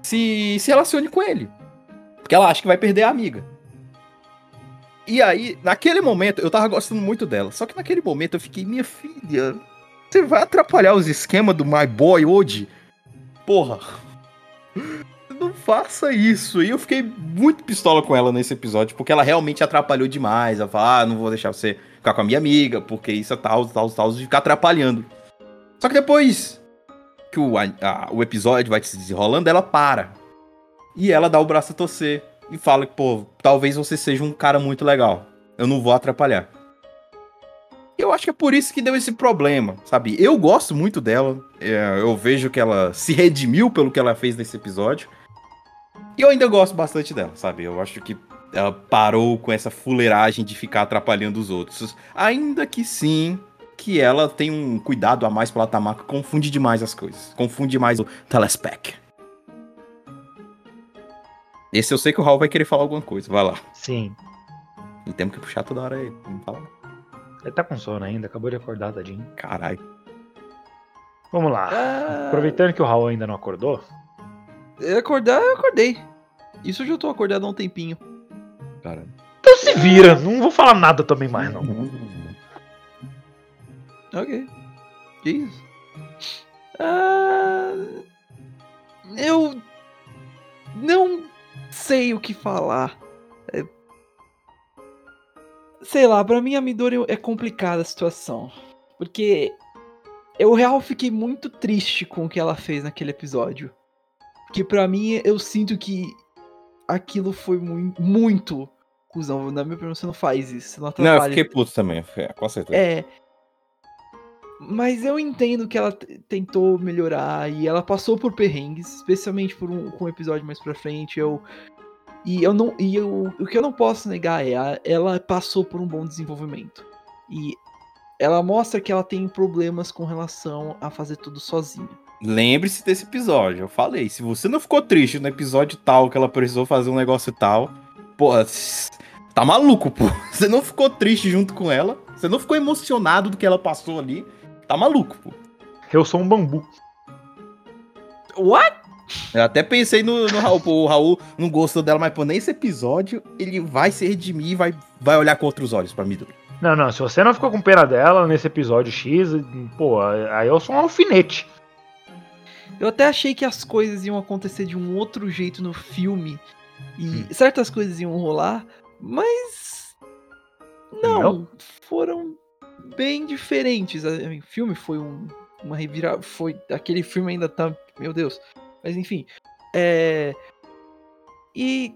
se, se relacione com ele. Porque ela acha que vai perder a amiga. E aí, naquele momento, eu tava gostando muito dela. Só que naquele momento eu fiquei, minha filha, você vai atrapalhar os esquemas do My Boy hoje? Porra. Não faça isso. E eu fiquei muito pistola com ela nesse episódio, porque ela realmente atrapalhou demais. Ela fala, ah, não vou deixar você ficar com a minha amiga, porque isso é tal, tal, tal, e ficar atrapalhando. Só que depois que o, a- o episódio vai se desenrolando, ela para. E ela dá o braço a torcer. E fala que, pô, talvez você seja um cara muito legal. Eu não vou atrapalhar. Eu acho que é por isso que deu esse problema, sabe? Eu gosto muito dela. é, eu vejo que ela se redimiu pelo que ela fez nesse episódio. E eu ainda gosto bastante dela, sabe? Eu acho que ela parou com essa fuleiragem de ficar atrapalhando os outros. Ainda que sim, que ela tem um cuidado a mais pela Tamako, confunde demais as coisas. Confunde demais o telespec. Esse eu sei que o Raul vai querer falar alguma coisa, vai lá. Sim. E temos que puxar toda hora ele. Não fala. Ele tá com sono ainda, acabou de acordar, tadinho. Caralho. Vamos lá. Ah, Aproveitando que o Raul ainda não acordou, acordar, eu acordei. Isso eu já tô acordado há um tempinho. Caralho. então se vira. Não vou falar nada também mais, não. Ok. Que isso? Ah, eu não sei o que falar. É- Sei lá, pra mim a Midori é complicada a situação. Porque eu real fiquei muito triste com o que ela fez naquele episódio. Porque pra mim eu sinto que aquilo foi mui- muito cuzão. Na minha opinião, você não faz isso. Você não Não, eu fiquei puto também, com certeza. É. Mas eu entendo que ela tentou melhorar e ela passou por perrengues, especialmente por um, com um episódio mais pra frente. Eu, e eu não. E eu, o que eu não posso negar é a, ela passou por um bom desenvolvimento. E ela mostra que ela tem problemas com relação a fazer tudo sozinha. Lembre-se desse episódio. Eu falei, se você não ficou triste no episódio tal que ela precisou fazer um negócio tal, pô, tá maluco, pô. Você não ficou triste junto com ela, você não ficou emocionado do que ela passou ali, tá maluco, pô. Eu sou um bambu. What? Eu até pensei no, no Raul, pô, o Raul não gostou dela, mas pô, nesse episódio ele vai se redimir e vai, vai olhar com outros olhos pra Midori. Não, não, se você não ficou com pena dela nesse episódio X, pô, aí eu sou um alfinete. Eu até achei que as coisas iam acontecer de um outro jeito no filme. E certas coisas iam rolar, mas. Não, Não? foram bem diferentes. O filme foi um, uma reviravolta. Foi. Aquele filme ainda tá. Meu Deus. Mas enfim. É. E.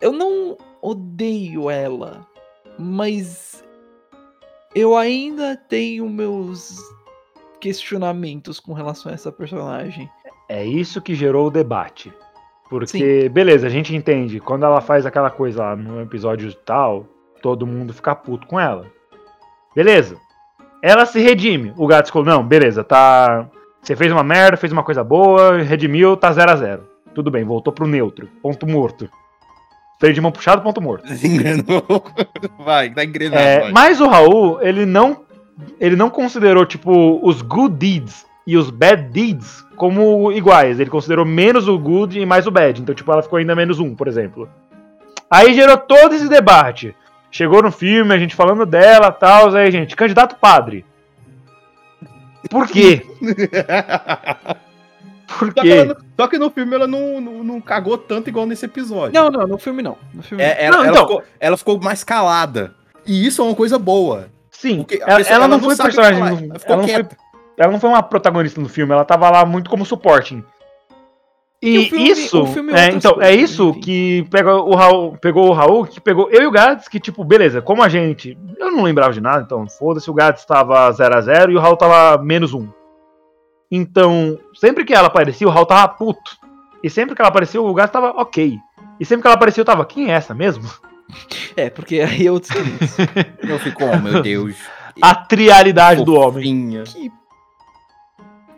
Eu não odeio ela. Mas. Eu ainda tenho meus questionamentos com relação a essa personagem. É isso que gerou o debate. Porque, beleza, a gente entende, quando ela faz aquela coisa lá no episódio tal, todo mundo fica puto com ela. Beleza. Ela se redime. O gato falou, não, beleza, tá. Você fez uma merda, fez uma coisa boa, redimiu, tá 0 a 0 Tudo bem, voltou pro neutro. Ponto morto. Freio de mão puxado, ponto morto. Engrenou. Vai, tá engrenado. É, mas o Raul, ele não, ele não considerou, tipo, os good deeds e os bad deeds como iguais. Ele considerou menos o good e mais o bad. Então, tipo, ela ficou ainda menos um, por exemplo. Aí gerou todo esse debate. Chegou no filme, a gente falando dela e tal. Aí, gente, candidato padre. Por quê? Por Só que, quê? ela não- só que no filme ela não, não, não cagou tanto igual nesse episódio. Não, não, no filme não. No filme É, ela, Não, ela então. ficou, ela ficou mais calada. E isso é uma coisa boa. Sim, Porque ela, pessoa- ela ela não não foi personagem. ela ficou ela, não foi, ela não foi uma protagonista no filme, ela tava lá muito como supporting. E o E filme- isso, o filme é é, então, é coisas, isso enfim. que pega o Raul, pegou o Raul, que pegou eu e o Gats, que tipo, beleza, como a gente, eu não lembrava de nada, então foda-se, o Gats tava 0 a 0 e o Raul tava menos 1. Então, sempre que ela aparecia, o Raul tava puto. E sempre que ela aparecia, o Gats tava ok. E sempre que ela aparecia, eu tava, quem é essa mesmo? É, porque aí 500. Eu fico, oh meu Deus. A trialidade do homem. Que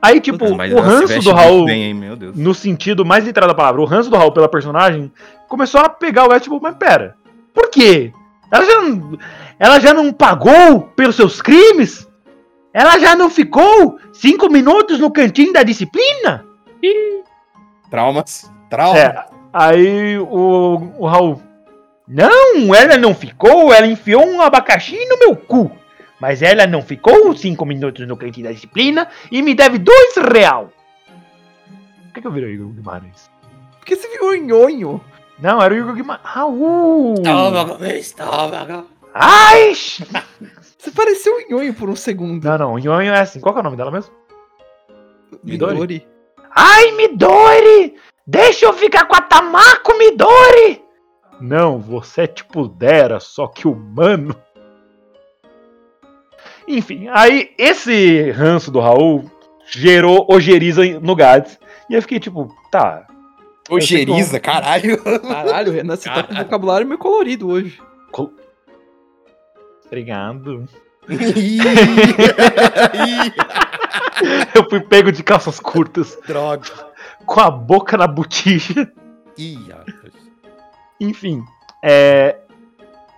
Aí, tipo, Mas o ranço do Raul, Bem, no sentido mais literal da palavra, o ranço do Raul pela personagem, começou a pegar o Gats, tipo, mas pera, por quê? Ela já não, ela já não pagou pelos seus crimes? Ela já não ficou cinco minutos no cantinho da disciplina? Traumas. Traumas. É, aí o, o Raul, não, ela não ficou, ela enfiou um abacaxi no meu cu. Mas ela não ficou cinco minutos no cantinho da disciplina e me deve dois real. Por que, que eu virei Igor Guimarães? Porque você ficou nhonho. Não, era o Igor Guimarães. Raul! estômago. Ai! Você pareceu um nhonho por um segundo. Não, não, o Nhonho é assim. Qual que é o nome dela mesmo? Midori? Midori. Ai, Midori! Deixa eu ficar com a Tamako, Midori! Não, você é tipo Dera, só que humano. Enfim, aí esse ranço do Raul gerou ojeriza no Gads. E eu fiquei tipo, tá. Ojeriza, caralho. Caralho, Renan, você tá com um vocabulário meio colorido hoje. Obrigado. Ih, Eu fui pego de calças curtas, Droga. com a boca na botija. Ih, rapaz. Enfim, é,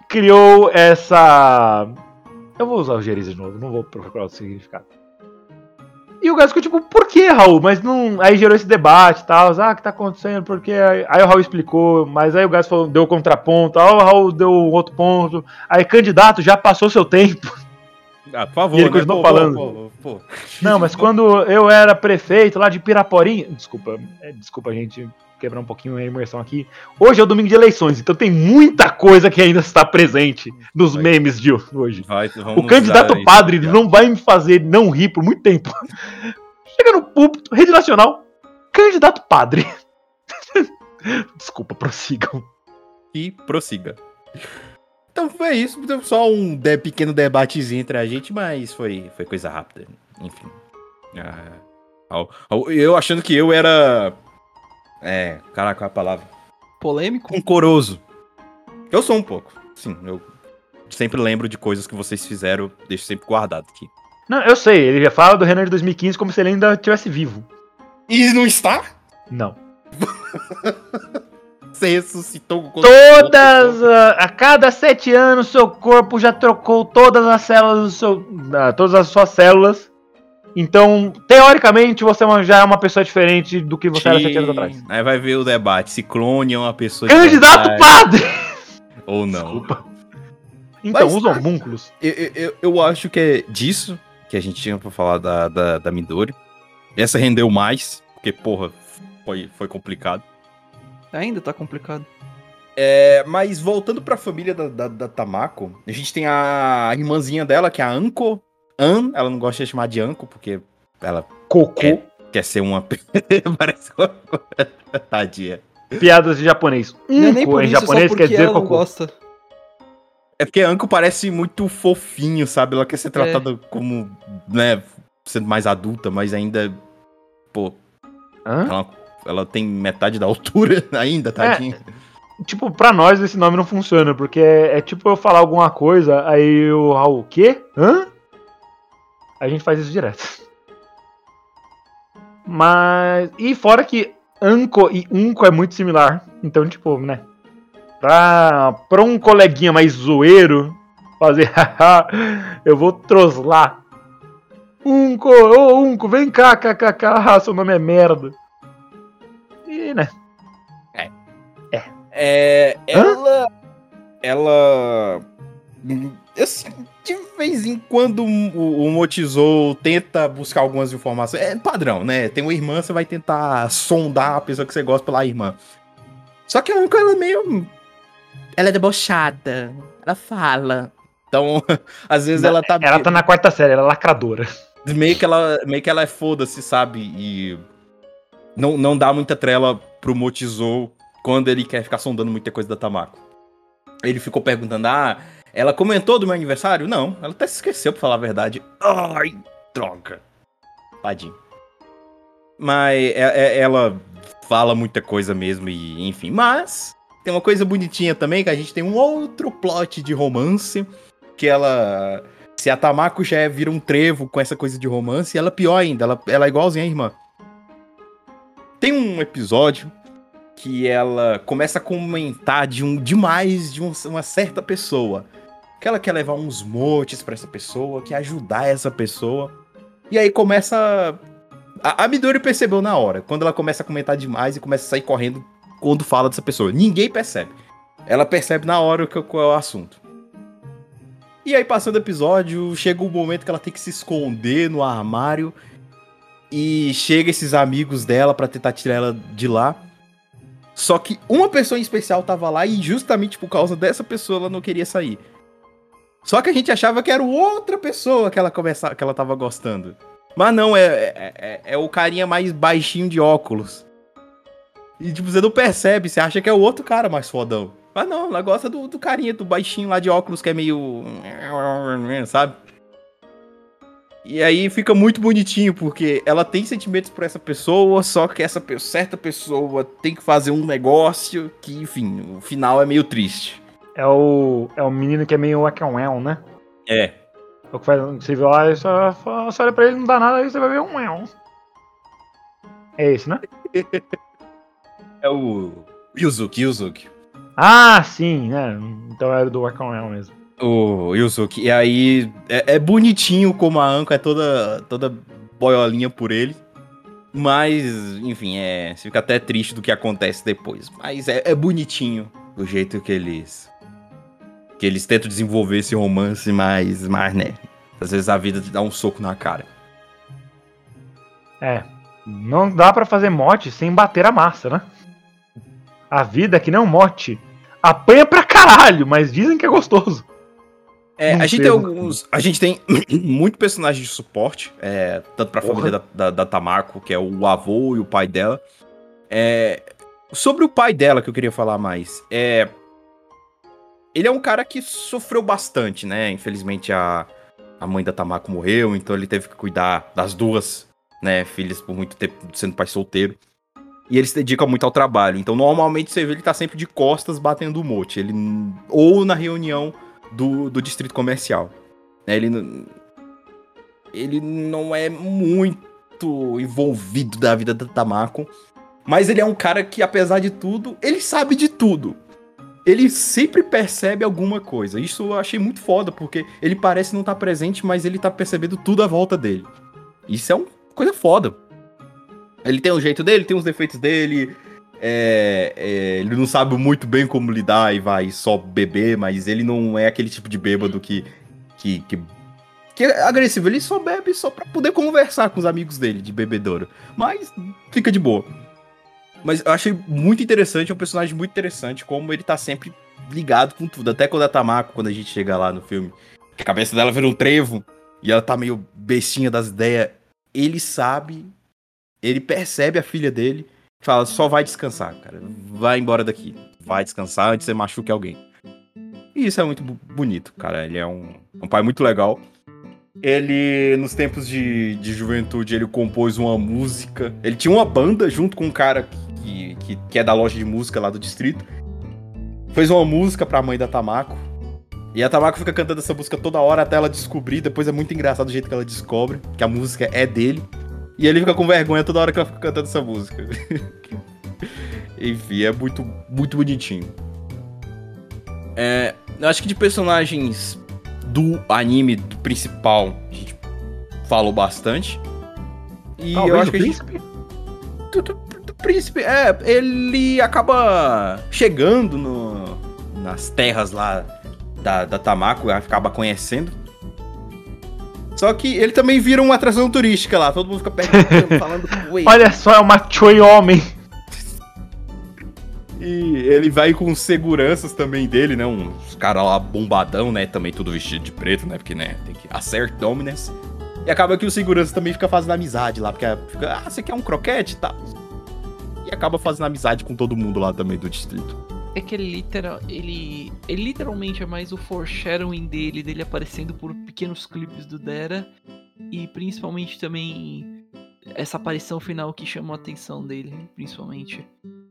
criou essa. Eu vou usar o Geriza de novo, não vou procurar o significado. E o Gás ficou tipo, por que, Raul? Mas não. Aí gerou esse debate e tal. Ah, o que tá acontecendo? Porque aí, aí o Raul explicou, mas aí o Gás falou, deu contraponto, aí o Raul deu outro ponto. Aí, candidato, já passou seu tempo. Ah, por favor, E ele né? continuou Pô, falando. pô, pô, pô. Não, mas quando eu era prefeito lá de Piraporinha. Desculpa, é, desculpa, gente, quebrar um pouquinho a imersão aqui. Hoje é o domingo de eleições, então tem muita coisa que ainda está presente nos Vai. memes de hoje. Vai, O candidato isso, padre cara. não vai me fazer não rir por muito tempo. Chega no púlpito, rede nacional, candidato padre. Desculpa, prossigam. E prossiga. Então foi isso. Só um pequeno debatezinho entre a gente, mas foi, foi coisa rápida. Enfim. Ah, eu achando que eu era. É, caraca, qual é a palavra? Polêmico? Rancoroso. Eu sou um pouco. Sim, eu sempre lembro de coisas que vocês fizeram, deixo sempre guardado aqui. Não, eu sei, ele já fala do Renan de 2015 como se ele ainda estivesse vivo. E não está? Não. Você ressuscitou com Todas. A, a cada sete anos, seu corpo já trocou todas as células do seu. ah, todas as suas células. Então, teoricamente, você é já é uma pessoa diferente do que você era sete anos atrás. Aí vai ver o debate. Se clone é uma pessoa. de Candidato verdade padre! Ou não. Desculpa. Então, Mas- os homúnculos. Eu, eu, eu- eu acho que é disso que a gente tinha pra falar da, da, da Midori. Essa rendeu mais, porque, porra, foi, foi complicado. Ainda tá complicado. É, mas voltando pra família da, da, da Tamako, a gente tem a irmãzinha dela, que é a Anko. An, ela não gosta de chamar de Anko, porque ela Cocô. É. quer ser uma. Parece uma. Tadinha. Piadas de japonês. Não é nem por em isso, japonês quer porque dizer ela não cocô. gosta. É porque Anko parece muito fofinho, sabe? Ela quer ser tratada como, né, sendo mais adulta, mas ainda. Pô, Hã? ela, ela tem metade da altura ainda, tadinha. Tipo, pra nós esse nome não funciona, porque é, é tipo eu falar alguma coisa, aí o Raul, o quê? Hã? A gente faz isso direto. Mas. E fora que Anco e Unco é muito similar. Então, tipo, né? Pra, pra um coleguinha mais zoeiro fazer, haha, eu vou troslar. Unco, ô Unco, vem cá, kkk, seu nome é merda. E, né? É. Hã? Ela. Ela. De vez em quando o, o Motizou tenta buscar algumas informações. É padrão, né? Tem uma irmã, você vai tentar sondar a pessoa que você gosta pela irmã. Só que a Anko, ela é meio. Ela é debochada. Ela fala. Então, às vezes ela tá. Ela tá na quarta série, ela é lacradora. meio que ela, meio que ela é foda-se, sabe? E não, não dá muita trela pro Motizou quando ele quer ficar sondando muita coisa da Tamako. Ele ficou perguntando: "Ah, ela comentou do meu aniversário?" Não, ela até se esqueceu pra falar a verdade. Ai, droga. Tadinho. Mas é- é- ela fala muita coisa mesmo e enfim, mas tem uma coisa bonitinha também que a gente tem um outro plot de romance que ela se a Tamako já é- vira um trevo com essa coisa de romance, ela pior ainda, ela, ela é igualzinha a irmã. Tem um episódio que ela começa a comentar de um demais de um- uma certa pessoa. Que ela quer levar uns motes pra essa pessoa, quer ajudar essa pessoa. E aí começa. A, a Midori percebeu na hora, quando ela começa a comentar demais e começa a sair correndo quando fala dessa pessoa. Ninguém percebe. Ela percebe na hora qual é o assunto. E aí, passando o episódio, chega um momento que ela tem que se esconder no armário. E chega esses amigos dela pra tentar tirar ela de lá. Só que uma pessoa em especial tava lá e justamente por causa dessa pessoa ela não queria sair. Só que a gente achava que era outra pessoa que ela, começa, que ela tava gostando. Mas não, é, é, é- é o carinha mais baixinho de óculos. E tipo, você não percebe, você acha que é o outro cara mais fodão. Mas não, ela gosta do, do carinha, do baixinho lá de óculos que é meio. Sabe? E aí fica muito bonitinho, porque ela tem sentimentos por essa pessoa, só que essa certa pessoa tem que fazer um negócio que, enfim, o final é meio triste. É o, é o menino que é meio Wackenwell, né? É. É o que faz, você vê lá e só olha pra ele, não dá nada, aí você vai ver um well. É esse, né? É o. Yuzuki, Yuzuki. Ah, sim, né? Então era do Wackenwell mesmo. O Yuzuki. E aí é, é bonitinho como a Anko é toda, toda boiolinha por ele. Mas, enfim, é. Você fica até triste do que acontece depois. Mas é, é bonitinho o jeito que eles. Que eles tentam desenvolver esse romance, mas, mas, né? Às vezes a vida te dá um soco na cara. É. Não dá pra fazer mote sem bater a massa, né? A vida é que nem um mote. Apanha pra caralho, mas dizem que é gostoso. É, a gente tem alguns. A gente tem muito personagem de suporte, é, tanto pra Porra. família da, da, da Tamako, que é o avô e o pai dela. É, sobre o pai dela que eu queria falar mais. É, ele é um cara que sofreu bastante, né? Infelizmente a, a mãe da Tamako morreu, então ele teve que cuidar das duas, né, filhas por muito tempo sendo pai solteiro. E ele se dedica muito ao trabalho. Então, normalmente você vê ele tá sempre de costas batendo o mote. Ele ou na reunião do, do distrito comercial. Né, ele ele não é muito envolvido da vida da Tamako, mas ele é um cara que apesar de tudo, ele sabe de tudo ele sempre percebe alguma coisa. Isso eu achei muito foda, porque ele parece não estar presente, mas ele tá percebendo tudo à volta dele. Isso é uma coisa foda. Ele tem o jeito dele, tem os defeitos dele. é, é, ele não sabe muito bem como lidar e vai só beber, mas ele não é aquele tipo de bêbado que, que, que, que é agressivo. Ele só bebe só pra poder conversar com os amigos dele de bebedouro. Mas fica de boa. Mas eu achei muito interessante, é um personagem muito interessante, como ele tá sempre ligado com tudo. Até quando a Tamako, quando a gente chega lá no filme, a cabeça dela vira um trevo e ela tá meio bestinha das ideias. Ele sabe, ele percebe a filha dele, fala: só vai descansar, cara. Vai embora daqui. Vai descansar antes de você machuque alguém. E isso é muito bonito, cara. Ele é um, um pai muito legal. Ele, nos tempos de, de juventude, ele compôs uma música. Ele tinha uma banda junto com um cara que, que, que é da loja de música lá do distrito. Fez uma música pra mãe da Tamako. E a Tamako fica cantando essa música toda hora até ela descobrir. Depois é muito engraçado o jeito que ela descobre que a música é dele. E ele fica com vergonha toda hora que ela fica cantando essa música. Enfim, é muito, muito bonitinho. É, eu acho que de personagens do anime do principal, a gente falou bastante. E eu Talvez acho o que a gente príncipe. é, ele acaba chegando no- nas terras lá da, da Tamako, acaba conhecendo. Só que ele também vira uma atração turística lá, todo mundo fica perguntando, falando com ele. Olha só, é uma Choi homem. E ele vai com seguranças também dele, né? Uns caras lá bombadão, né? Também tudo vestido de preto, né? Porque, né? Tem que assert dominance. E acaba que o segurança também fica fazendo amizade lá, porque fica, ah, você quer um croquete e tal. E acaba fazendo amizade com todo mundo lá também do distrito. É que ele, literal, ele, ele literalmente é mais o foreshadowing dele, dele aparecendo por pequenos clipes do Dera. E principalmente também essa aparição final que chamou a atenção dele, principalmente.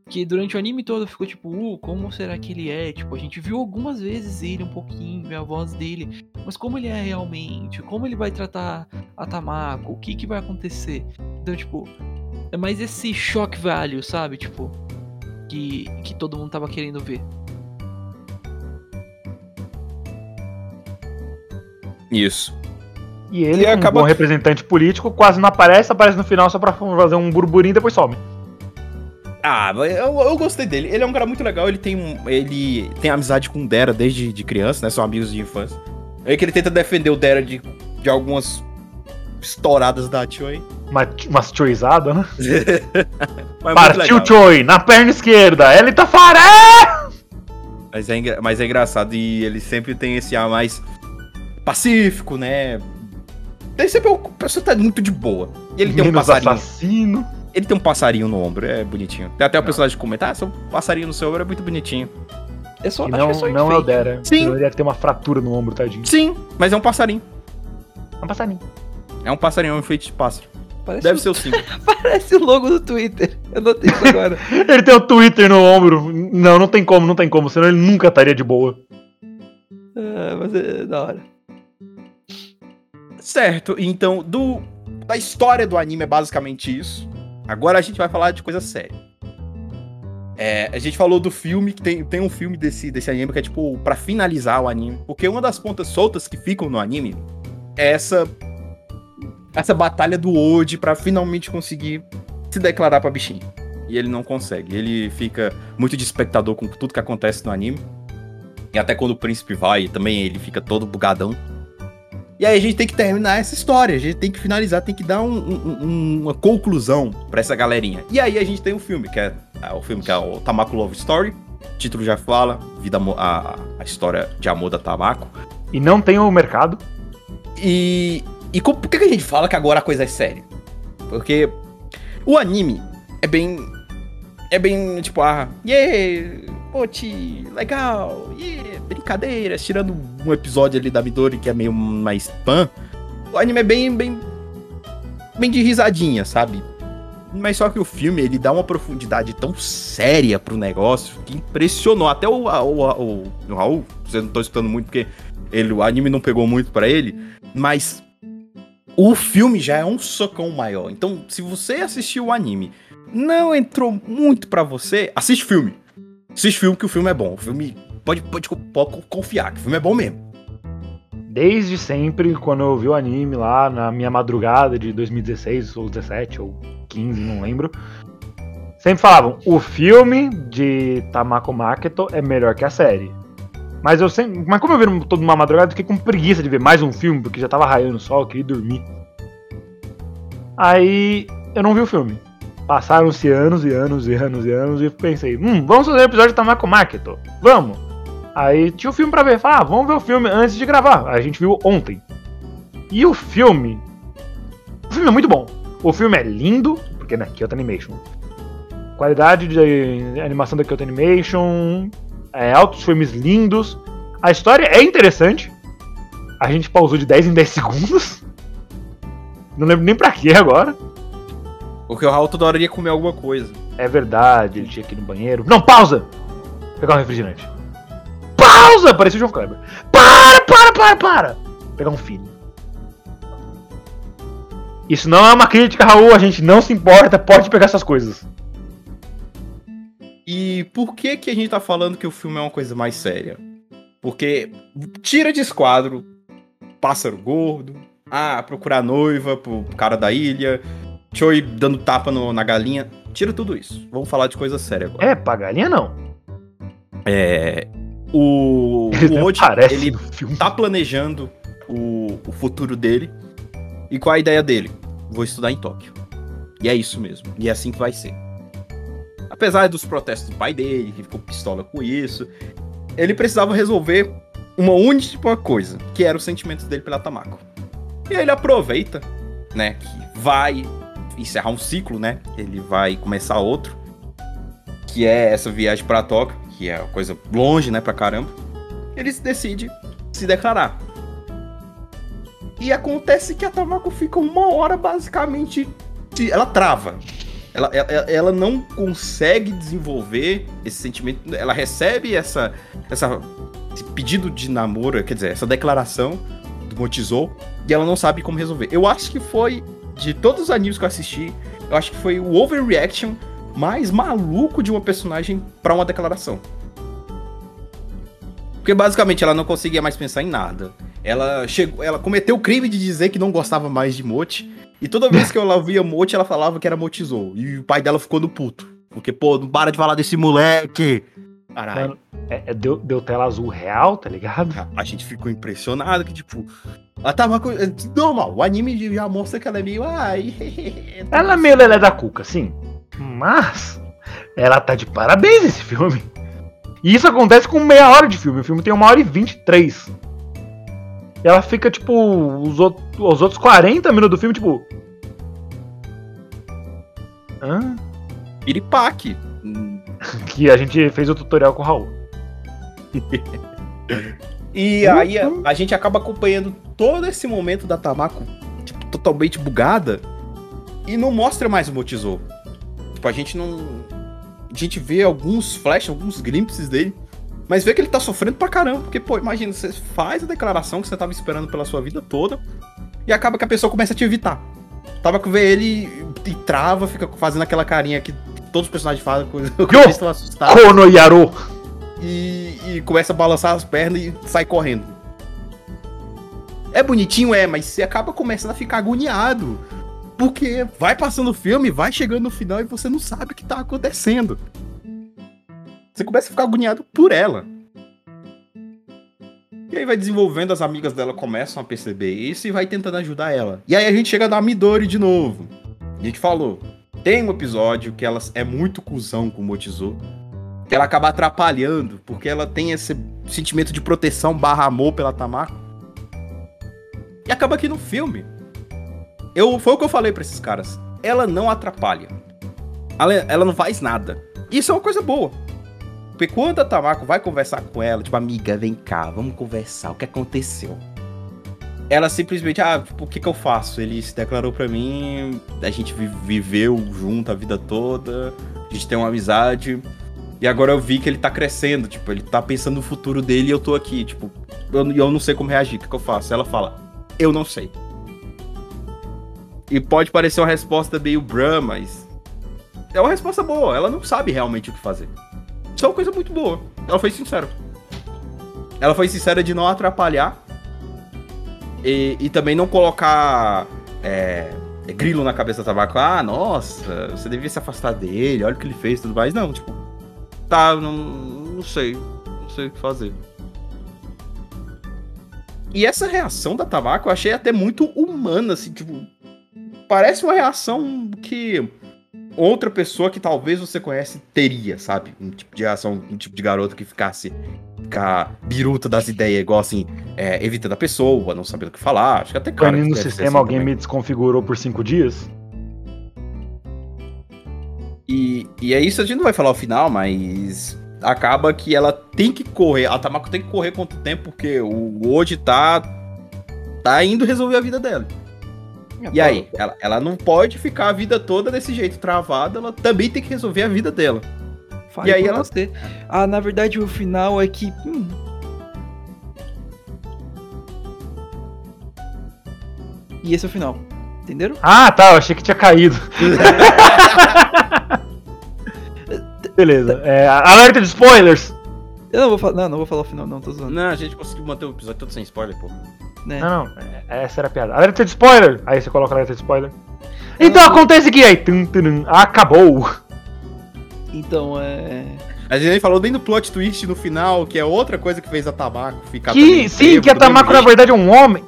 Que durante o anime todo ficou tipo, uh, como será que ele é? Tipo, a gente viu algumas vezes ele um pouquinho, a voz dele. Mas como ele é realmente? Como ele vai tratar a Tamako? O que que vai acontecer? Então, tipo, é mais esse shock value, sabe? Tipo, que, que todo mundo tava querendo ver. Isso. E ele, E um acaba bom representante político, quase não aparece, aparece no final só pra fazer um burburinho e depois some. Ah, mas eu, eu gostei dele. Ele é um cara muito legal, ele tem um, ele tem amizade com o Dera desde de criança, né? São amigos de infância. É que ele tenta defender o Dera de, de algumas estouradas da Choi. Uma, umas choizadas, né? Mas é Partiu. Choi, na perna esquerda, ele tá faré! Mas é, mas é engraçado e ele sempre tem esse ar mais pacífico, né? Ele sempre é um pessoa tá muito de boa. E ele tem um Menos passarinho. assassino. Ele tem um passarinho no ombro, é bonitinho. Tem até o personagem que comenta, ah, seu passarinho no seu ombro é muito bonitinho. É só, não, que é só não é o. Dera. Sim. Ele deve ter uma fratura no ombro, tadinho. Sim, mas é um passarinho. É um passarinho. É um passarinho, é um enfeite de pássaro. Parece, Deve o, ser o sim. parece o logo do Twitter. Eu notei isso agora. Ele tem o Twitter no ombro. Não, não tem como, não tem como, senão ele nunca estaria de boa. Ah, mas é da hora. Certo, então, do da história do anime é basicamente isso. Agora a gente vai falar de coisa séria. É, a gente falou do filme, que tem, tem um filme desse, desse anime que é tipo pra finalizar o anime. Porque uma das pontas soltas que ficam no anime é essa. Essa batalha do Ode pra finalmente conseguir se declarar pra bichinho. E ele não consegue. Ele fica muito de espectador com tudo que acontece no anime. E até quando o príncipe vai, também ele fica todo bugadão. E aí a gente tem que terminar essa história, a gente tem que finalizar, tem que dar um- um- um- uma conclusão pra essa galerinha. E aí a gente tem o filme, que é, é o filme que é o Tamako Love Story. O título já fala, vida, a, a história de amor da Tamako. E não tem o mercado. E, e co- por que a gente fala que agora a coisa é séria? Porque o anime é bem. É bem tipo, ah, yeah, Mochi, legal, yeah, brincadeiras, tirando um episódio ali da Midori que é meio mais pan. O anime é bem, bem, bem de risadinha, sabe? Mas só que o filme, ele dá uma profundidade tão séria pro negócio que impressionou. Até o, o, o, o Raul, vocês não estão escutando muito porque ele, o anime não pegou muito pra ele, mas o filme já é um socão maior. Então, se você assistiu o anime, não entrou muito pra você, assiste filme. Assiste filme que o filme é bom. O filme pode, pode, pode confiar que o filme é bom mesmo. Desde sempre, quando eu vi o anime lá na minha madrugada de 2016 ou 17 ou 15, não lembro. Sempre falavam, o filme de Tamako Maketo é melhor que a série. Mas eu sempre. Mas como eu vi toda uma madrugada, fiquei com preguiça de ver mais um filme, porque já tava raiando o sol, eu queria dormir. Aí eu não vi o filme. Passaram-se anos e anos e anos e anos e pensei, hum, vamos fazer o episódio de Tamako Maketo. Vamos! Aí tinha o filme pra ver. Falei, ah, vamos ver o filme antes de gravar. A gente viu ontem. E o filme. O filme é muito bom. O filme é lindo, porque né, Kyoto Animation. Qualidade de animação da Kyoto Animation. É, altos filmes lindos. A história é interessante. A gente pausou de 10 em 10 segundos. Não lembro nem pra que agora. Porque o Raul toda hora ia comer alguma coisa. É verdade, ele tinha que ir no banheiro. Não, pausa! Pegar um refrigerante. Pausa! Parecia o João Kleber. Para, para, para, para! Pegar um filho. Isso não é uma crítica, Raul. A gente não se importa. Pode pegar essas coisas. E por que que a gente tá falando que o filme é uma coisa mais séria? Porque tira de esquadro pássaro gordo, ah, procurar noiva pro cara da ilha, Choi dando tapa no- na galinha. Tira tudo isso. Vamos falar de coisa séria agora. É, pra galinha não. É. O. Ele O Oji, ele tá planejando o, o futuro dele. E qual a ideia dele? Vou estudar em Tóquio. E é isso mesmo. E é assim que vai ser. Apesar dos protestos do pai dele, que ficou pistola com isso, ele precisava resolver uma única coisa, que era os sentimentos dele pela Tamako. E aí ele aproveita, né, que vai encerrar um ciclo, né? Ele vai começar outro, que é essa viagem pra Tóquio, que é uma coisa longe, né, pra caramba. Ele decide se declarar. E acontece que a Tamako fica uma hora basicamente. Ela trava. Ela, ela, ela não consegue desenvolver esse sentimento. Ela recebe essa, essa, esse pedido de namoro, quer dizer, essa declaração do Motizou, e ela não sabe como resolver. Eu acho que foi, de todos os animes que eu assisti, eu acho que foi o overreaction mais maluco de uma personagem pra uma declaração. Porque basicamente ela não conseguia mais pensar em nada. Ela chegou, ela cometeu o crime de dizer que não gostava mais de Mochi. E toda vez que ela via Mochi, ela falava que era Motizou. E o pai dela ficou no puto. Porque, pô, não para de falar desse moleque. Caralho. É- é- deu, deu tela azul real, tá ligado? A gente ficou impressionado que, tipo, ela tava com. é Normal, o anime já mostra que ela é meio. Ai, Ela é meio lelé da cuca, sim. Mas ela tá de parabéns esse filme. E isso acontece com meia hora de filme. O filme tem uma hora e vinte e três. E ela fica, tipo, os, out- os outros 40 minutos do filme, tipo. Hã? piripaque. Que a gente fez o tutorial com o Raul. E aí a, a gente acaba acompanhando todo esse momento da Tamako, tipo, totalmente bugada. E não mostra mais o Motizou. Tipo, a gente não. A gente vê alguns flashes, alguns glimpses dele. Mas vê que ele tá sofrendo pra caramba. Porque, pô, imagina, você faz a declaração que você tava esperando pela sua vida toda. E acaba que a pessoa começa a te evitar. Tava com ver ele e, trava, fica fazendo aquela carinha que todos os personagens fazem quando estão assustados Kono e, e começa a balançar as pernas e sai correndo. É bonitinho, é, mas você acaba começando a ficar agoniado. Porque vai passando o filme, vai chegando no final e você não sabe o que tá acontecendo. Você começa a ficar agoniado por ela. E aí vai desenvolvendo, as amigas dela começam a perceber isso e vai tentando ajudar ela. E aí a gente chega na Midori de novo. A gente falou, tem um episódio que ela é muito cuzão com o Motizou que ela acaba atrapalhando, porque ela tem esse sentimento de proteção barra amor pela Tamako. E acaba aqui no filme. Eu, foi o que eu falei pra esses caras. Ela não atrapalha. Ela, ela não faz nada. Isso é uma coisa boa. Porque quando a Tamako vai conversar com ela, tipo, amiga, vem cá, vamos conversar, o que aconteceu? Ela simplesmente, ah, o que que eu faço? Ele se declarou pra mim, a gente vi- viveu junto a vida toda, a gente tem uma amizade, e agora eu vi que ele tá crescendo, tipo, ele tá pensando no futuro dele e eu tô aqui, tipo, eu, eu não sei como reagir, o que que eu faço? Ela fala, eu não sei. E pode parecer uma resposta meio brã, mas é uma resposta boa. Ela não sabe realmente o que fazer. Isso é uma coisa muito boa. Ela foi sincera. Ela foi sincera de não atrapalhar e, e também não colocar é, grilo na cabeça do tabaco. Ah, nossa, você devia se afastar dele, olha o que ele fez e tudo mais. Não, tipo, tá, não, não sei. Não sei o que fazer. E essa reação da Tabako eu achei até muito humana, assim, tipo. Parece uma reação que outra pessoa que talvez você conhece teria, sabe? Um tipo de reação, um tipo de garoto que ficasse. Ficar biruta das ideias, igual assim, é, evitando a pessoa, não sabendo o que falar. Acho que até cara. No sistema, assim alguém também. me desconfigurou por cinco dias? E, e é isso, a gente não vai falar o final, mas acaba que ela tem que correr. A Tamako tem que correr contra o tempo, porque o Oji tá. tá indo resolver a vida dela. E aí, ela, ela não pode ficar a vida toda desse jeito travada, ela também tem que resolver a vida dela. Fale E aí ela- você. Ah, na verdade o final é que. hum. E esse é o final. Entenderam? Ah, tá, eu achei que tinha caído. Beleza. É, alerta de spoilers! Eu não vou falar. Não, não vou falar o final, não, tô zoando. Não, a gente conseguiu manter o episódio todo sem spoiler, pô. Né? Não, não, é- essa era a piada. Alerta de spoiler! Aí você coloca alerta de spoiler. Então Não. acontece que aí. tum, tum, acabou! Então, é. A gente nem falou nem do plot twist no final, que é outra coisa que fez a Tamako ficar. Que, sim, que a Tamako na verdade é um homem.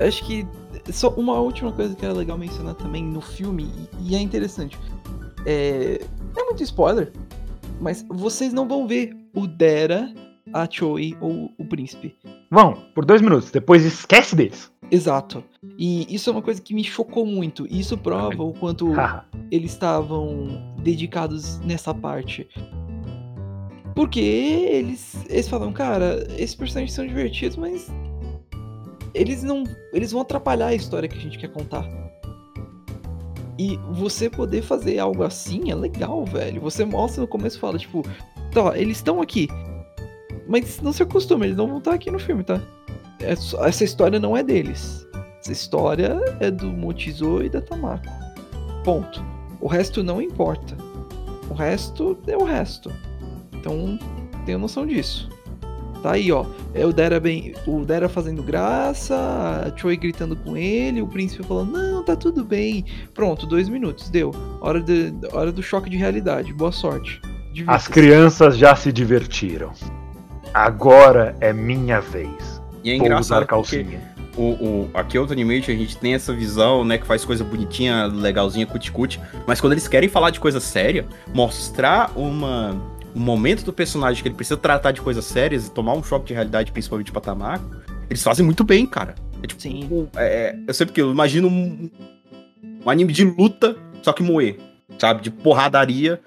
Acho que só uma última coisa que era legal mencionar também no filme, e, e é interessante. É, é muito spoiler, mas vocês não vão ver o Dera, a Choi ou o príncipe. Vão, por dois minutos, depois esquece deles. Exato. E isso é uma coisa que me chocou muito. E isso prova o quanto eles estavam dedicados nessa parte. Porque eles, eles falam, cara, esses personagens são divertidos, mas eles não, eles vão atrapalhar a história que a gente quer contar. E você poder fazer algo assim é legal, velho. Você mostra no começo e fala, tipo, tá, eles estão aqui. Mas não se acostuma, eles não vão estar aqui no filme, tá? É Essa história não é deles. Essa história é do Mochizo e da Tamako. Ponto. O resto não importa. O resto é o resto. Então, tenha noção disso. Tá aí, ó. É o Dera bem, o Dera fazendo graça, a Choi gritando com ele, o príncipe falando: "Não, tá tudo bem". Pronto, dois minutos, deu. Hora, de, hora do choque de realidade. Boa sorte. As crianças já se divertiram. Agora é minha vez. E é Vou engraçado porque calcinha. o, o, a Kyoto Animation, a gente tem essa visão, né, que faz coisa bonitinha, legalzinha, cuticute, mas quando eles querem falar de coisa séria, mostrar uma, um momento do personagem que ele precisa tratar de coisas sérias e tomar um choque de realidade, principalmente pra Tamako, eles fazem muito bem, cara. É tipo, Sim. é, eu sei porque eu imagino um, um anime de luta, só que moer, sabe? De porradaria,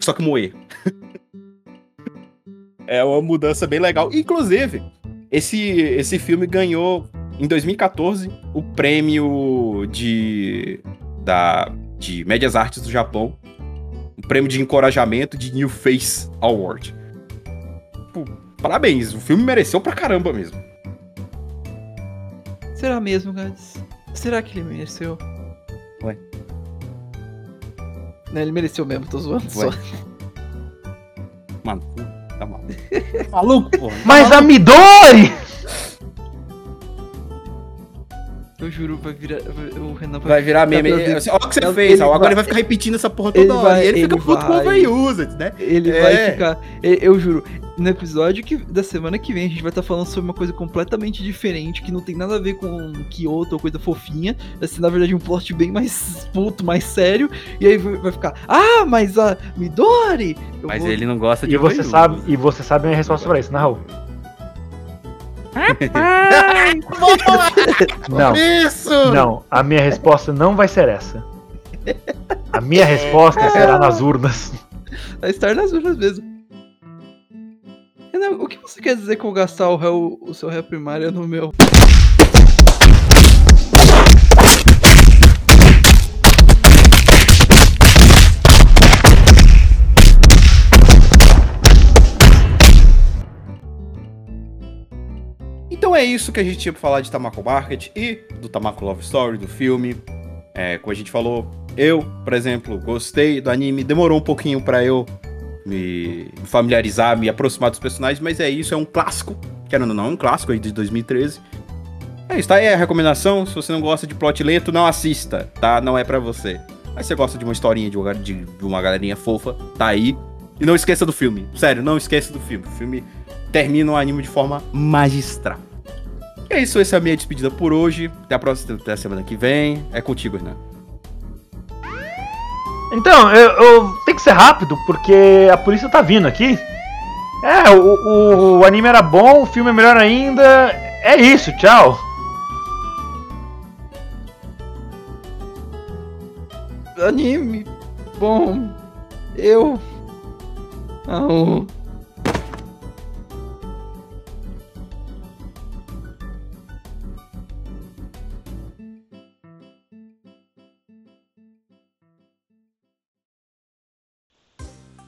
só que moer. é uma mudança bem legal. Inclusive, esse, esse filme ganhou em 2014 o prêmio de da de médias artes do Japão, o prêmio de encorajamento de New Face Award. Pô, parabéns, o filme mereceu pra caramba mesmo. Será mesmo, Gades? Será que ele mereceu? Ué. Não, ele mereceu mesmo, tô zoando só. Ué. Mano, tá maluco. Tá maluco, porra. Mas a Midori! Eu juro, vai virar. vai- O Renan Vai virar meme. Tá, Olha o que você Ele fez, ó. vai- Agora ele vai ficar repetindo essa porra ele toda hora. vai- e ele fica ele puto com o vai- overused, né? Ele É. vai ficar. Eu juro, no episódio que, da semana que vem a gente vai estar falando sobre uma coisa completamente diferente, que não tem nada a ver com Kyoto ou coisa fofinha. Vai ser, na verdade, um plot bem mais puto, mais sério. E aí vai vai ficar, ah, mas a Midori! Eu Mas vou- ele não gosta de E você sabe, e você sabe a minha resposta pra isso, né, Raul? Não, Isso! não, a minha resposta não vai ser essa. A minha resposta será nas urnas. Vai estar nas urnas mesmo. Renan, o que você quer dizer com gastar o, réu, o seu réu primário no meu? Então é isso que a gente tinha pra falar de Tamako Market e do Tamako Love Story, do filme. É, como a gente falou, eu, por exemplo, gostei do anime, demorou um pouquinho pra eu me familiarizar, me aproximar dos personagens, mas é isso, é um clássico, querendo ou não, é um clássico aí de 2013. É isso, tá aí a recomendação, se você não gosta de plot lento, não assista, tá? Não é pra você. Mas se você gosta de uma historinha de uma, de uma galerinha fofa, tá aí. E não esqueça do filme, sério, não esqueça do filme. O filme termina o anime de forma magistral. E é isso, essa é a minha despedida por hoje. Até a próxima até a semana que vem. É contigo, Renan. Então, eu, eu tem que ser rápido, porque a polícia tá vindo aqui. É, o, o, o anime era bom, o filme é melhor ainda. É isso, tchau. Anime. Bom. Eu. Não.